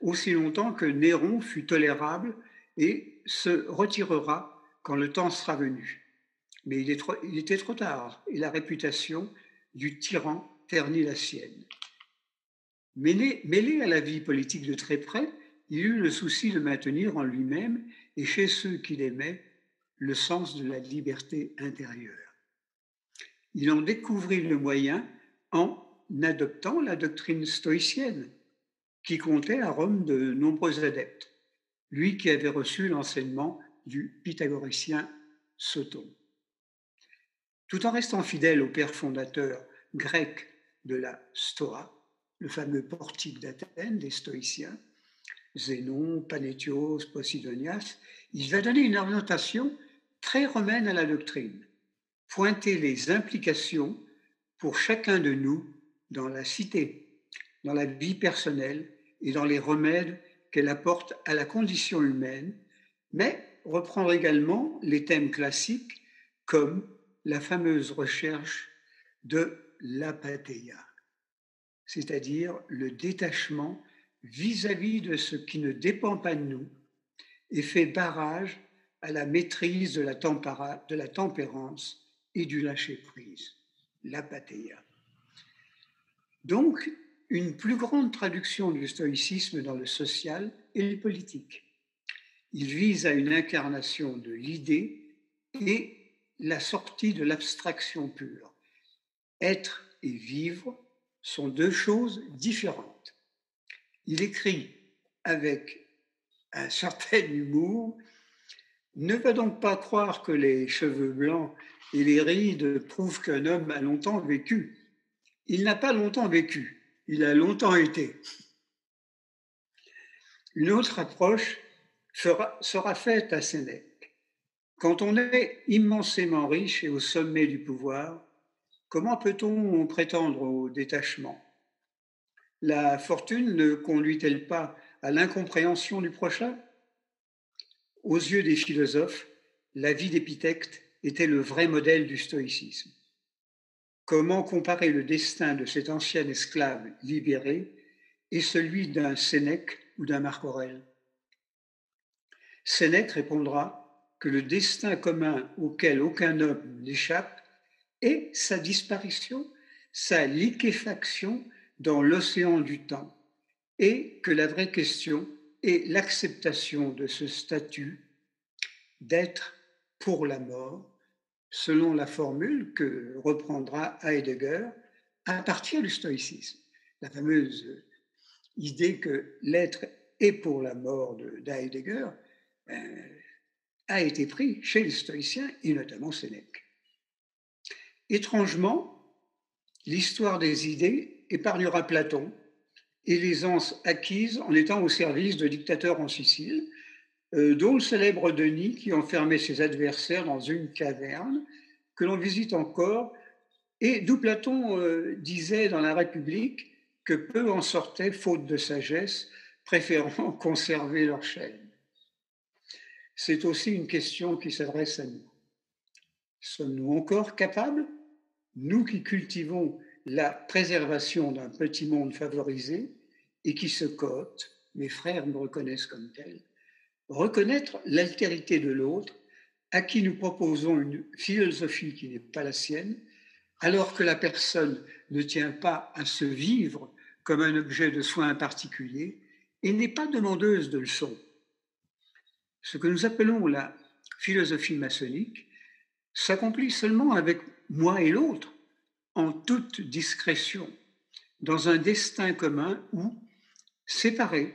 aussi longtemps que Néron fut tolérable et se retirera quand le temps sera venu. Mais il, il était trop tard et la réputation du tyran ternit la sienne. Mêlé, mêlé à la vie politique de très près, il eut le souci de maintenir en lui-même et chez ceux qu'il aimait le sens de la liberté intérieure. Il en découvrit le moyen en adoptant la doctrine stoïcienne, qui comptait à Rome de nombreux adeptes, lui qui avait reçu l'enseignement du pythagoricien Soton. Tout en restant fidèle au père fondateur grec de la Stoa, le fameux portique d'Athènes des stoïciens, Zénon, Panétios, Posidonias, il va donner une orientation très romaine à la doctrine, pointer les implications pour chacun de nous dans la cité, dans la vie personnelle et dans les remèdes qu'elle apporte à la condition humaine, mais reprendre également les thèmes classiques comme la fameuse recherche de l'apatheia, c'est-à-dire le détachement vis-à-vis de ce qui ne dépend pas de nous et fait barrage à la maîtrise de la, de la tempérance et du lâcher-prise, l'apatheia. Donc, une plus grande traduction du stoïcisme dans le social et le politique. Il vise à une incarnation de l'idée et la sortie de l'abstraction pure. Être et vivre sont deux choses différentes. Il écrit avec un certain humour Ne va donc pas croire que les cheveux blancs et les rides prouvent qu'un homme a longtemps vécu. Il n'a pas longtemps vécu, il a longtemps été. Une autre approche sera, sera faite à Sénèque. Quand on est immensément riche et au sommet du pouvoir, comment peut-on prétendre au détachement? La fortune ne conduit-elle pas à l'incompréhension du prochain? Aux yeux des philosophes, la vie d'Épithète était le vrai modèle du stoïcisme. Comment comparer le destin de cet ancien esclave libéré et celui d'un Sénèque ou d'un Marc Aurèle? Sénèque répondra que le destin commun auquel aucun homme n'échappe et sa disparition, sa liquéfaction dans l'océan du temps, et que la vraie question est l'acceptation de ce statut d'être pour la mort, selon la formule que reprendra Heidegger à partir du stoïcisme. La fameuse idée que l'être est pour la mort d'Heidegger euh, a été pris chez les stoïciens et notamment Sénèque. Étrangement, l'histoire des idées épargnera Platon et l'aisance acquise en étant au service de dictateurs en Sicile, dont le célèbre Denis qui enfermait ses adversaires dans une caverne que l'on visite encore et d'où Platon euh, disait dans la République que peu en sortaient faute de sagesse, préférant conserver leur chaîne. C'est aussi une question qui s'adresse à nous. Sommes-nous encore capables, nous qui cultivons la préservation d'un petit monde favorisé et qui se cote, mes frères me reconnaissent comme tel, reconnaître l'altérité de l'autre à qui nous proposons une philosophie qui n'est pas la sienne, alors que la personne ne tient pas à se vivre comme un objet de soin particulier et n'est pas demandeuse de leçons. Ce que nous appelons la philosophie maçonnique s'accomplit seulement avec moi et l'autre, en toute discrétion, dans un destin commun où, séparés,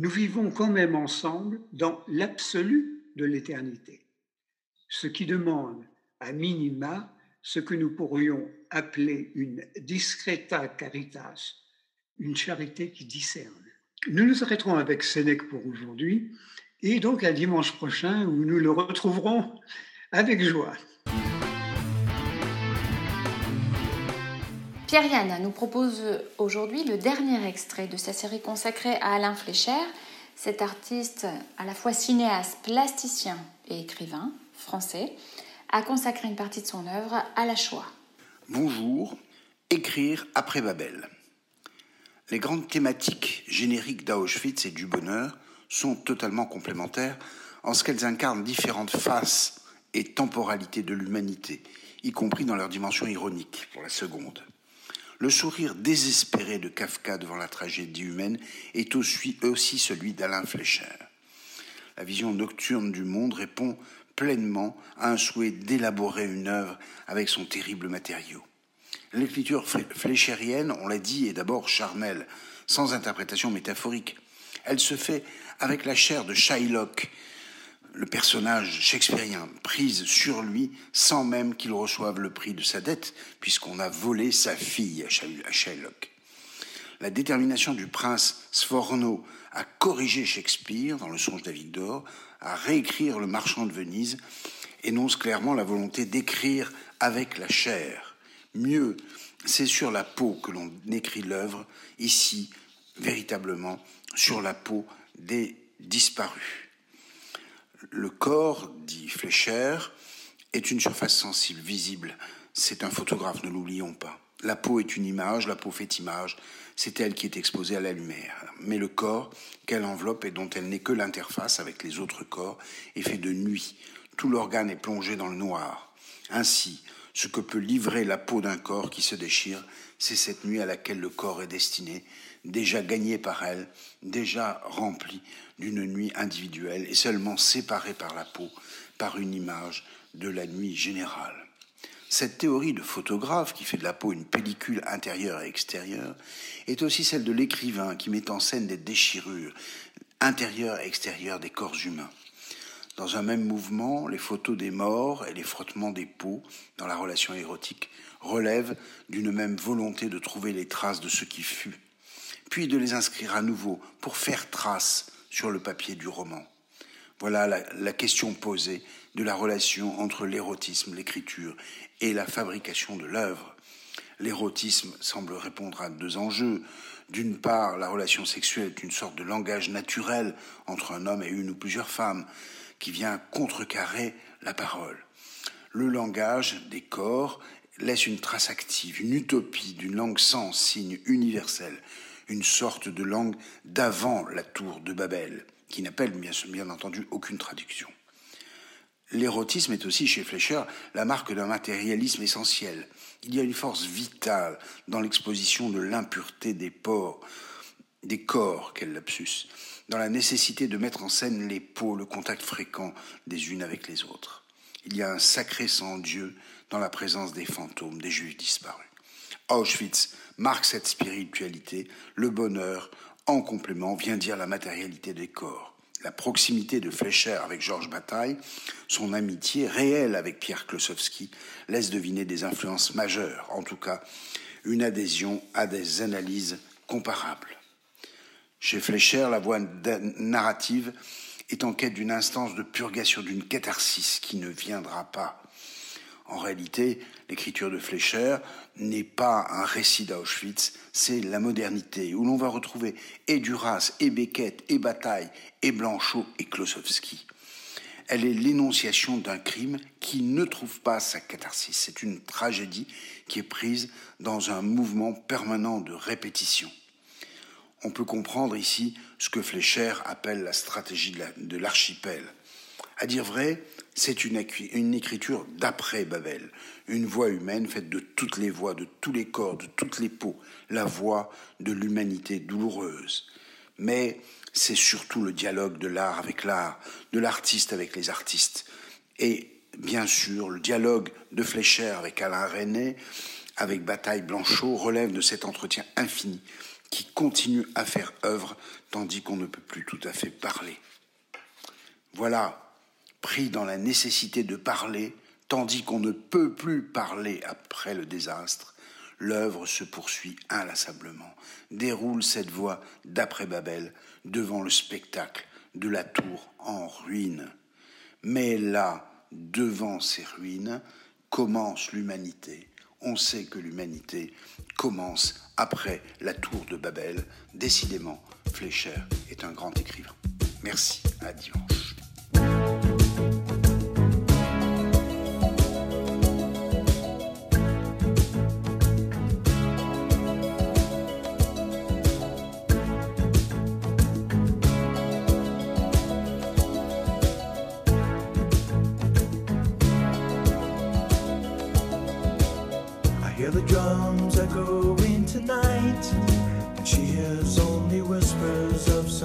nous vivons quand même ensemble dans l'absolu de l'éternité, ce qui demande à minima ce que nous pourrions appeler une discreta caritas, une charité qui discerne. Nous nous arrêterons avec Sénèque pour aujourd'hui et donc à dimanche prochain où nous le retrouverons avec joie. Pierre-Yann nous propose aujourd'hui le dernier extrait de sa série consacrée à Alain Flécher. Cet artiste, à la fois cinéaste, plasticien et écrivain français, a consacré une partie de son œuvre à la Shoah. Bonjour, écrire après Babel. Les grandes thématiques génériques d'Auschwitz et du bonheur sont totalement complémentaires en ce qu'elles incarnent différentes faces et temporalités de l'humanité, y compris dans leur dimension ironique pour la seconde. Le sourire désespéré de Kafka devant la tragédie humaine est aussi, celui d'Alain Fleischer. La vision nocturne du monde répond pleinement à un souhait d'élaborer une œuvre avec son terrible matériau. L'écriture fléchérienne, on l'a dit, est d'abord charnelle, sans interprétation métaphorique. Elle se fait avec la chair de Shylock, le personnage shakespearien, prise sur lui sans même qu'il reçoive le prix de sa dette, puisqu'on a volé sa fille à Shylock. La détermination du prince Sforno à corriger Shakespeare dans Le songe David d'Or, à réécrire Le marchand de Venise, énonce clairement la volonté d'écrire avec la chair Mieux, c'est sur la peau que l'on écrit l'œuvre, ici, véritablement, sur la peau des disparus. Le corps, dit Flécher, est une surface sensible, visible. C'est un photographe, ne l'oublions pas. La peau est une image, la peau fait image, c'est elle qui est exposée à la lumière. Mais le corps, qu'elle enveloppe et dont elle n'est que l'interface avec les autres corps, est fait de nuit. Tout l'organe est plongé dans le noir. Ainsi, ce que peut livrer la peau d'un corps qui se déchire, c'est cette nuit à laquelle le corps est destiné, déjà gagné par elle, déjà rempli d'une nuit individuelle et seulement séparé par la peau, par une image de la nuit générale. Cette théorie de photographe qui fait de la peau une pellicule intérieure et extérieure est aussi celle de l'écrivain qui met en scène des déchirures intérieures et extérieures des corps humains. Dans un même mouvement, les photos des morts et les frottements des peaux dans la relation érotique relèvent d'une même volonté de trouver les traces de ce qui fut, puis de les inscrire à nouveau pour faire trace sur le papier du roman. Voilà la, question posée de la relation entre l'érotisme, l'écriture et la fabrication de l'œuvre. L'érotisme semble répondre à deux enjeux. D'une part, la relation sexuelle est une sorte de langage naturel entre un homme et une ou plusieurs femmes qui vient contrecarrer la parole. Le langage des corps laisse une trace active, une utopie d'une langue sans signe universel, une sorte de langue d'avant la tour de Babel, qui n'appelle bien, entendu aucune traduction. L'érotisme est aussi chez Fleischer la marque d'un matérialisme essentiel. Il y a une force vitale dans l'exposition de l'impureté des porcs, des corps, quel lapsus, dans la nécessité de mettre en scène les peaux, le contact fréquent des unes avec les autres. Il y a un sacré sang Dieu dans la présence des fantômes, des juifs disparus. Auschwitz marque cette spiritualité, le bonheur, en complément, vient dire la matérialité des corps. La proximité de Fleischer avec Georges Bataille, son amitié réelle avec Pierre Klosowski, laisse deviner des influences majeures, en tout cas une adhésion à des analyses comparables. Chez Fleischer, la voie narrative est en quête d'une instance de purgation, d'une catharsis qui ne viendra pas. En réalité, l'écriture de Fleischer n'est pas un récit d'Auschwitz, c'est la modernité, où l'on va retrouver et Duras, et Beckett, et Bataille, et Blanchot, et Klosowski. Elle est l'énonciation d'un crime qui ne trouve pas sa catharsis. C'est une tragédie qui est prise dans un mouvement permanent de répétition. On peut comprendre ici ce que Fleischer appelle la stratégie de l'archipel. À dire vrai, c'est une, une, écriture d'après Babel, une voix humaine faite de toutes les voix, de tous les corps, de toutes les peaux, la voix de l'humanité douloureuse. Mais c'est surtout le dialogue de l'art avec l'art, de l'artiste avec les artistes, et bien sûr le dialogue de Fleischer avec Alain René, avec Bataille Blanchot, relève de cet entretien infini qui continue à faire œuvre tandis qu'on ne peut plus tout à fait parler. Voilà pris dans la nécessité de parler, tandis qu'on ne peut plus parler après le désastre, l'œuvre se poursuit inlassablement, déroule cette voie d'après Babel devant le spectacle de la tour en ruine. Mais là, devant ces ruines, commence l'humanité. On sait que l'humanité commence après la tour de Babel. Décidément, Fleischer est un grand écrivain. Merci, à dimanche.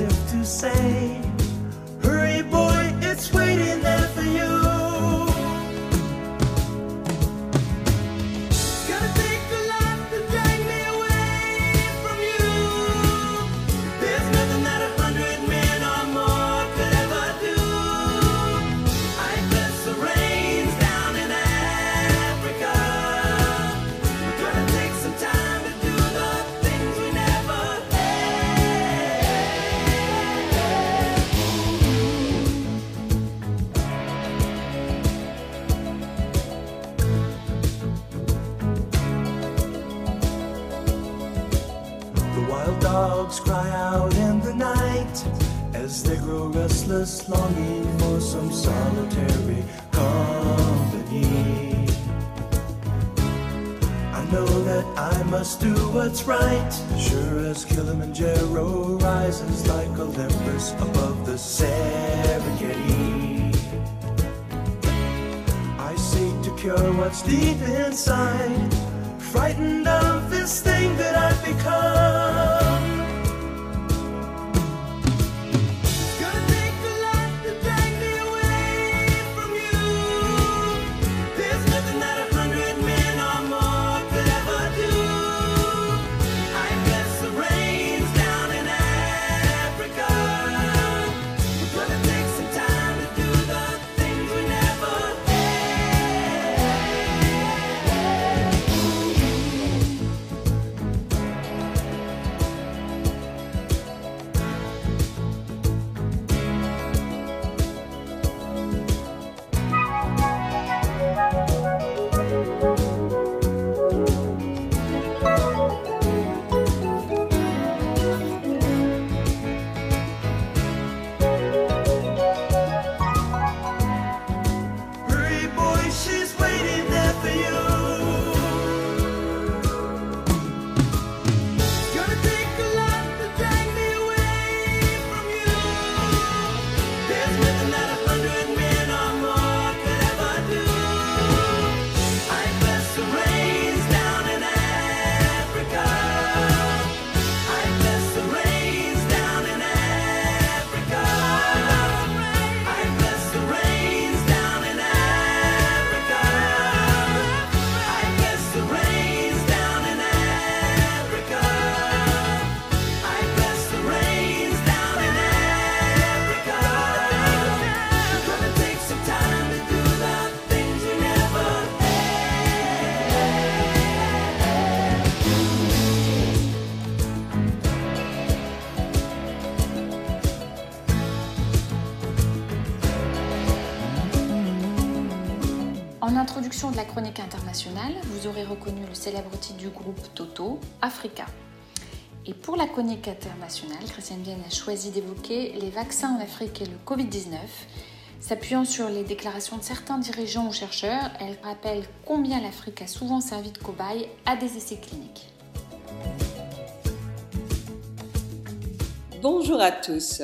if to say, Steve. De la chronique internationale, vous aurez reconnu le célèbre titre du groupe Toto, Africa. Et pour la chronique internationale, Christiane Vienne a choisi d'évoquer les vaccins en Afrique et le Covid-19. S'appuyant sur les déclarations de certains dirigeants ou chercheurs, elle rappelle combien l'Afrique a souvent servi de cobaye à des essais cliniques. Bonjour à tous.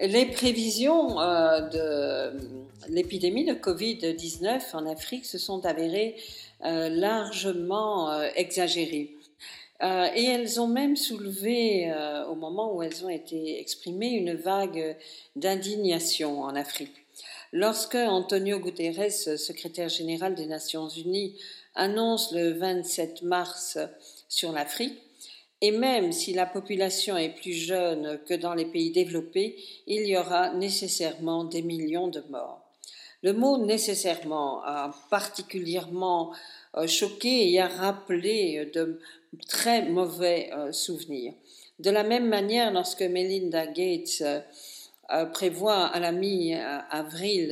Les prévisions euh, de l'épidémie de Covid-19 en Afrique se sont avérées euh, largement euh, exagérées. et elles ont même soulevé, au moment où elles ont été exprimées, une vague d'indignation en Afrique. Lorsque Antonio Guterres, secrétaire général des Nations Unies, annonce le 27 mars sur l'Afrique, et même si la population est plus jeune que dans les pays développés, il y aura nécessairement des millions de morts. Le mot nécessairement a particulièrement euh, choqué et a rappelé de très mauvais euh, souvenirs. De la même manière, lorsque Melinda Gates euh, prévoit à la mi-avril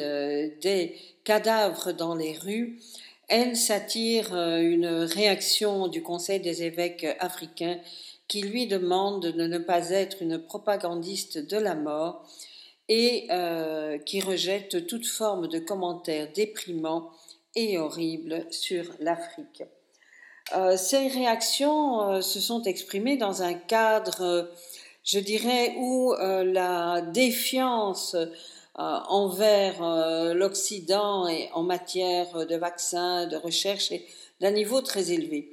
des cadavres dans les rues, elle s'attire euh, une réaction du Conseil des évêques africains qui lui demande de ne pas être une propagandiste de la mort et euh, qui rejette toute forme de commentaires déprimants et horribles sur l'Afrique. Euh, ces réactions se sont exprimées dans un cadre, je dirais, où la défiance euh, envers euh, l'Occident et en matière de vaccins, de recherche, d'un niveau très élevé.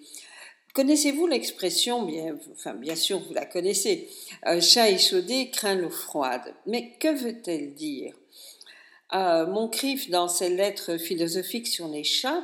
Connaissez-vous l'expression, bien, bien sûr vous la connaissez, euh, chat échaudé craint l'eau froide. Mais que veut-elle dire? Moncrief, dans ses lettres philosophiques sur les chats,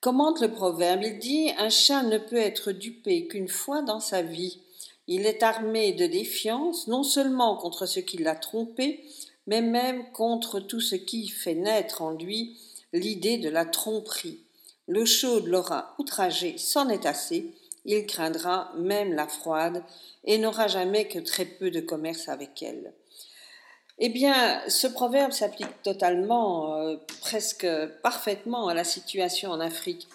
commente le proverbe. Il dit Un chat ne peut être dupé qu'une fois dans sa vie. Il est armé de défiance, non seulement contre ce qui l'a trompé, mais même contre tout ce qui fait naître en lui l'idée de la tromperie. Le chaude l'aura outragé, c'en est assez, il craindra même la froide et n'aura jamais que très peu de commerce avec elle. Eh bien, ce proverbe s'applique totalement, euh, presque parfaitement à la situation en Afrique,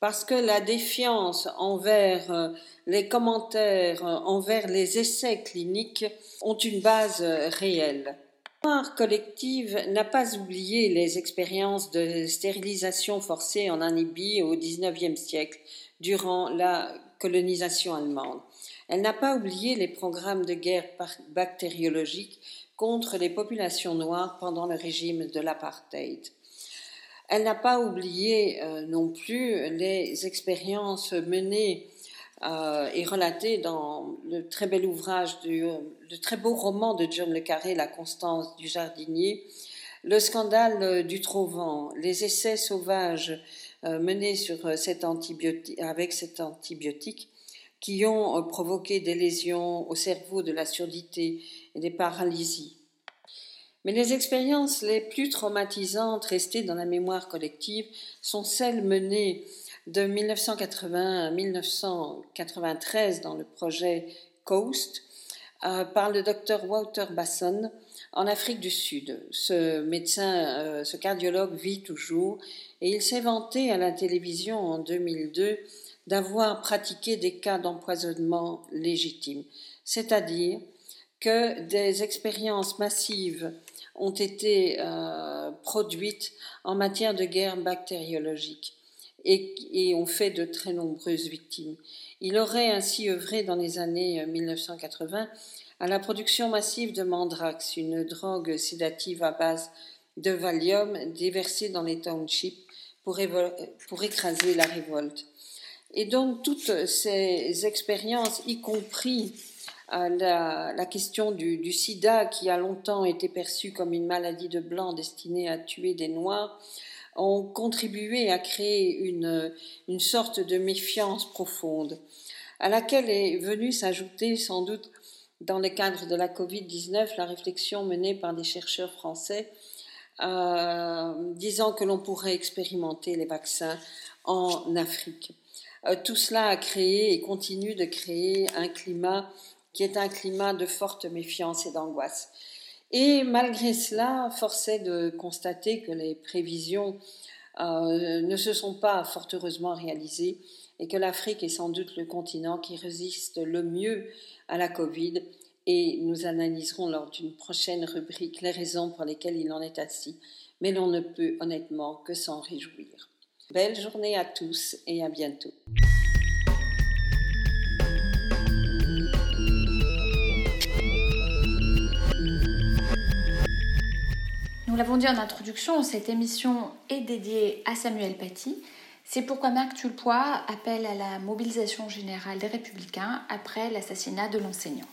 parce que la défiance envers euh, les commentaires, euh, envers les essais cliniques ont une base réelle mémoire collective n'a pas oublié les expériences de stérilisation forcée en Namibie au XIXe siècle, durant la colonisation allemande. Elle n'a pas oublié les programmes de guerre bactériologique contre les populations noires pendant le régime de l'apartheid. Elle n'a pas oublié euh, non plus les expériences menées euh, est relaté dans le très bel ouvrage, du, le très beau roman de John Le Carré, La Constance du jardinier, le scandale du Trouvent, les essais sauvages euh, menés sur cet avec cet antibiotique qui ont euh, provoqué des lésions au cerveau, de la surdité et des paralysies. Mais les expériences les plus traumatisantes restées dans la mémoire collective sont celles menées de 1980 à 1993 dans le projet Coast euh, par le docteur Walter Basson en Afrique du Sud. Ce médecin, euh, ce cardiologue vit toujours et il s'est vanté à la télévision en 2002 d'avoir pratiqué des cas d'empoisonnement légitimes, c'est-à-dire que des expériences massives ont été euh, produites en matière de guerre bactériologique et, ont fait de très nombreuses victimes. Il aurait ainsi œuvré dans les années 1980 euh, à la production massive de Mandrax, une drogue sédative à base de Valium déversée dans les townships pour, écraser la révolte. Et donc toutes ces expériences, y compris euh, la, la, question du, du, sida qui a longtemps été perçue comme une maladie de blanc destinée à tuer des noirs, ont contribué à créer une, une sorte de méfiance profonde, à laquelle est venue s'ajouter sans doute dans le cadre de la Covid-19 la réflexion menée par des chercheurs français euh, disant que l'on pourrait expérimenter les vaccins en Afrique. Euh, tout cela a créé et continue de créer un climat qui est un climat de forte méfiance et d'angoisse. Et malgré cela, force est de constater que les prévisions euh, ne se sont pas fort heureusement réalisées et que l'Afrique est sans doute le continent qui résiste le mieux à la Covid et nous analyserons lors d'une prochaine rubrique les raisons pour lesquelles il en est ainsi, mais l'on ne peut honnêtement que s'en réjouir. Belle journée à tous et à bientôt. Nous l'avons dit en introduction, cette émission est dédiée à Samuel Paty. C'est pourquoi Marc Tulpois appelle à la mobilisation générale des Républicains après l'assassinat de l'enseignant.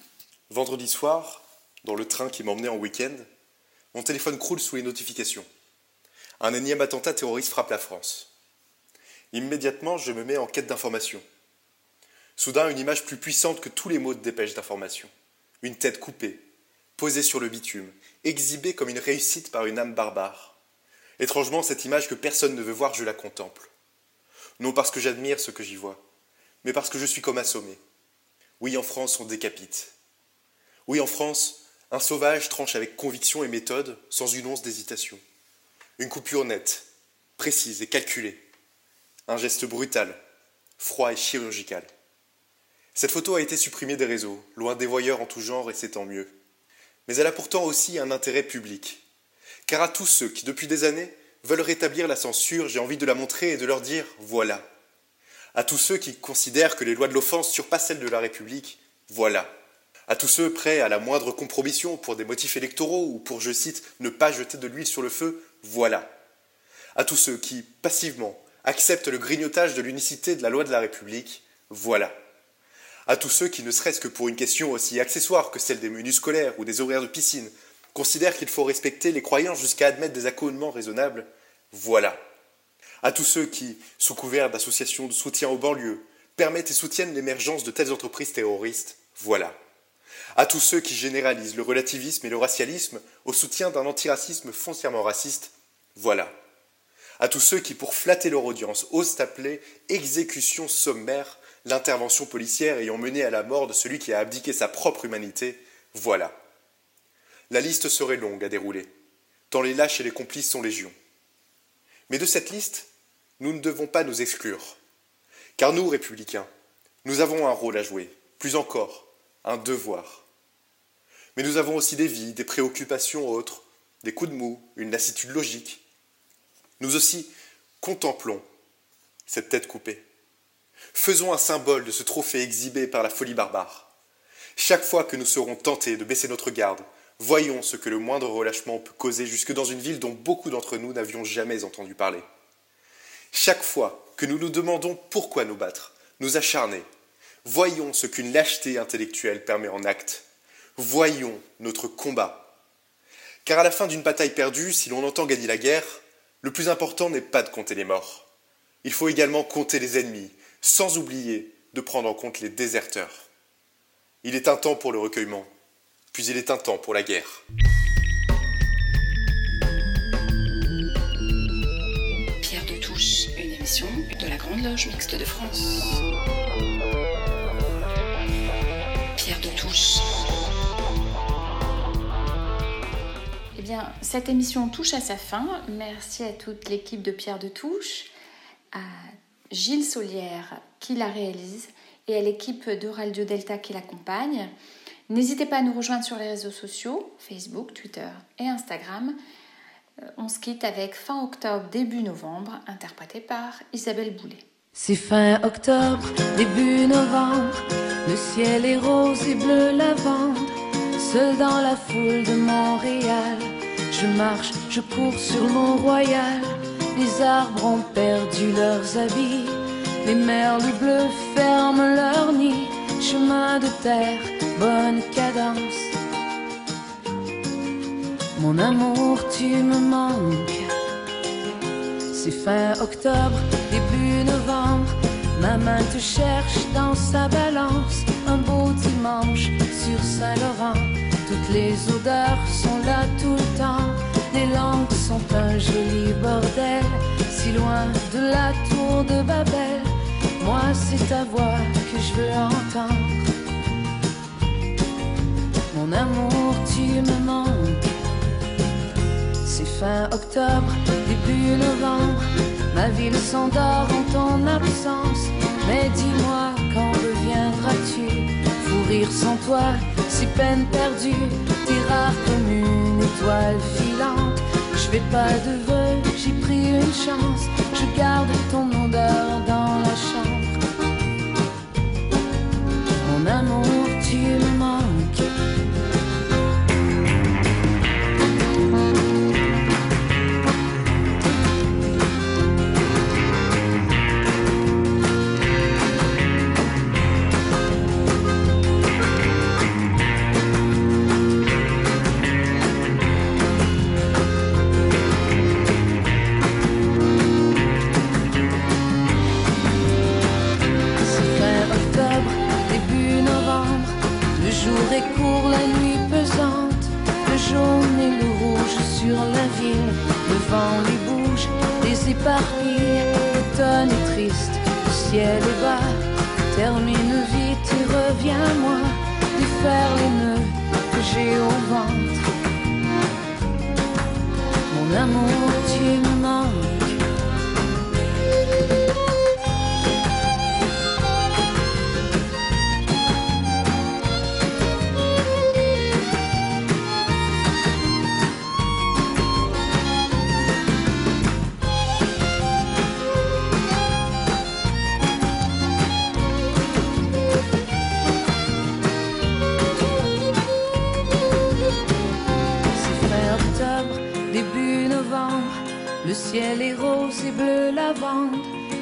Vendredi soir, dans le train qui m'emmenait en week-end, mon téléphone croule sous les notifications. Un énième attentat terroriste frappe la France. Immédiatement, je me mets en quête d'information. Soudain, une image plus puissante que tous les mots de dépêche d'information. Une tête coupée, posée sur le bitume, exhibée comme une réussite par une âme barbare. Étrangement, cette image que personne ne veut voir, je la contemple. Non parce que j'admire ce que j'y vois, mais parce que je suis comme assommé. Oui, en France, on décapite. Oui, en France, un sauvage tranche avec conviction et méthode, sans une once d'hésitation. Une coupure nette, précise et calculée. Un geste brutal, froid et chirurgical. Cette photo a été supprimée des réseaux, loin des voyeurs en tout genre, et c'est tant mieux. Mais elle a pourtant aussi un intérêt public. Car à tous ceux qui, depuis des années, veulent rétablir la censure, j'ai envie de la montrer et de leur dire voilà. À tous ceux qui considèrent que les lois de l'offense surpassent celles de la République, voilà. À tous ceux prêts à la moindre compromission pour des motifs électoraux ou pour, je cite, ne pas jeter de l'huile sur le feu, voilà. À tous ceux qui, passivement, acceptent le grignotage de l'unicité de la loi de la République, voilà. À tous ceux qui, ne serait-ce que pour une question aussi accessoire que celle des menus scolaires ou des horaires de piscine, considèrent qu'il faut respecter les croyances jusqu'à admettre des accommodements raisonnables, voilà. À tous ceux qui, sous couvert d'associations de soutien aux banlieues, permettent et soutiennent l'émergence de telles entreprises terroristes, voilà. À tous ceux qui généralisent le relativisme et le racialisme au soutien d'un antiracisme foncièrement raciste, voilà. À tous ceux qui, pour flatter leur audience, osent appeler exécution sommaire l'intervention policière ayant mené à la mort de celui qui a abdiqué sa propre humanité, voilà. La liste serait longue à dérouler, tant les lâches et les complices sont légion. Mais de cette liste, nous ne devons pas nous exclure. Car nous, républicains, nous avons un rôle à jouer, plus encore, un devoir. Mais nous avons aussi des vies, des préoccupations autres, des coups de mou, une lassitude logique. Nous aussi contemplons cette tête coupée. Faisons un symbole de ce trophée exhibé par la folie barbare. Chaque fois que nous serons tentés de baisser notre garde, voyons ce que le moindre relâchement peut causer jusque dans une ville dont beaucoup d'entre nous n'avions jamais entendu parler. Chaque fois que nous nous demandons pourquoi nous battre, nous acharner, voyons ce qu'une lâcheté intellectuelle permet en acte. Voyons notre combat. Car à la fin d'une bataille perdue, si l'on entend gagner la guerre, le plus important n'est pas de compter les morts. Il faut également compter les ennemis, sans oublier de prendre en compte les déserteurs. Il est un temps pour le recueillement, puis il est un temps pour la guerre. Pierre de Touche, une émission de la Grande Loge Mixte de France. Pierre de Touche. Eh bien, cette émission touche à sa fin. Merci à toute l'équipe de Pierre de Touche, à Gilles Solière qui la réalise et à l'équipe de Radio Delta qui l'accompagne. N'hésitez pas à nous rejoindre sur les réseaux sociaux, Facebook, Twitter et Instagram. Euh, On se quitte avec fin octobre, début novembre, interprété par Isabelle Boulet. C'est fin octobre, début novembre, le ciel est rose et bleu lavande. Seul dans la foule de Montréal, je marche, je cours sur Mont-Royal. Les arbres ont perdu leurs habits, les merles bleus ferment leur nid. Chemin de terre, bonne cadence. Mon amour, tu me manques. C'est fin octobre, début novembre. Ma main te cherche dans sa balance. Un beau dimanche sur Saint-Laurent. Toutes les odeurs sont là tout le temps. Les langues sont un joli bordel. Si loin de la tour de Babel. Moi, c'est ta voix que je veux entendre. Mon amour, tu me manques. C'est fin octobre, début novembre, Ma ville s'endort en ton absence. Mais dis-moi, quand reviendras-tu? Fou rire sans toi, si peine perdue. T'es rare comme une filante. Je fais pas de vœux, j'ai pris une chance. Je garde ton odeur dans la chambre. Mon amour, tu sur la ville. Le vent les bouge, les éparpille. L'automne est triste, le ciel est bas. Termine vite et reviens-moi. Défaire les nœuds que j'ai au ventre. Mon amour, tu me.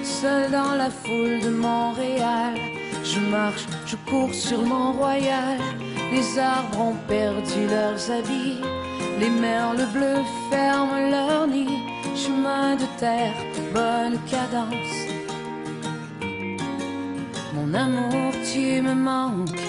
Seul dans la foule de Montréal. Je marche, je cours sur Mont-Royal. Les arbres ont perdu leurs habits. Les merles bleus ferment leur nid. Chemin de terre, bonne cadence. Mon amour, tu me manques.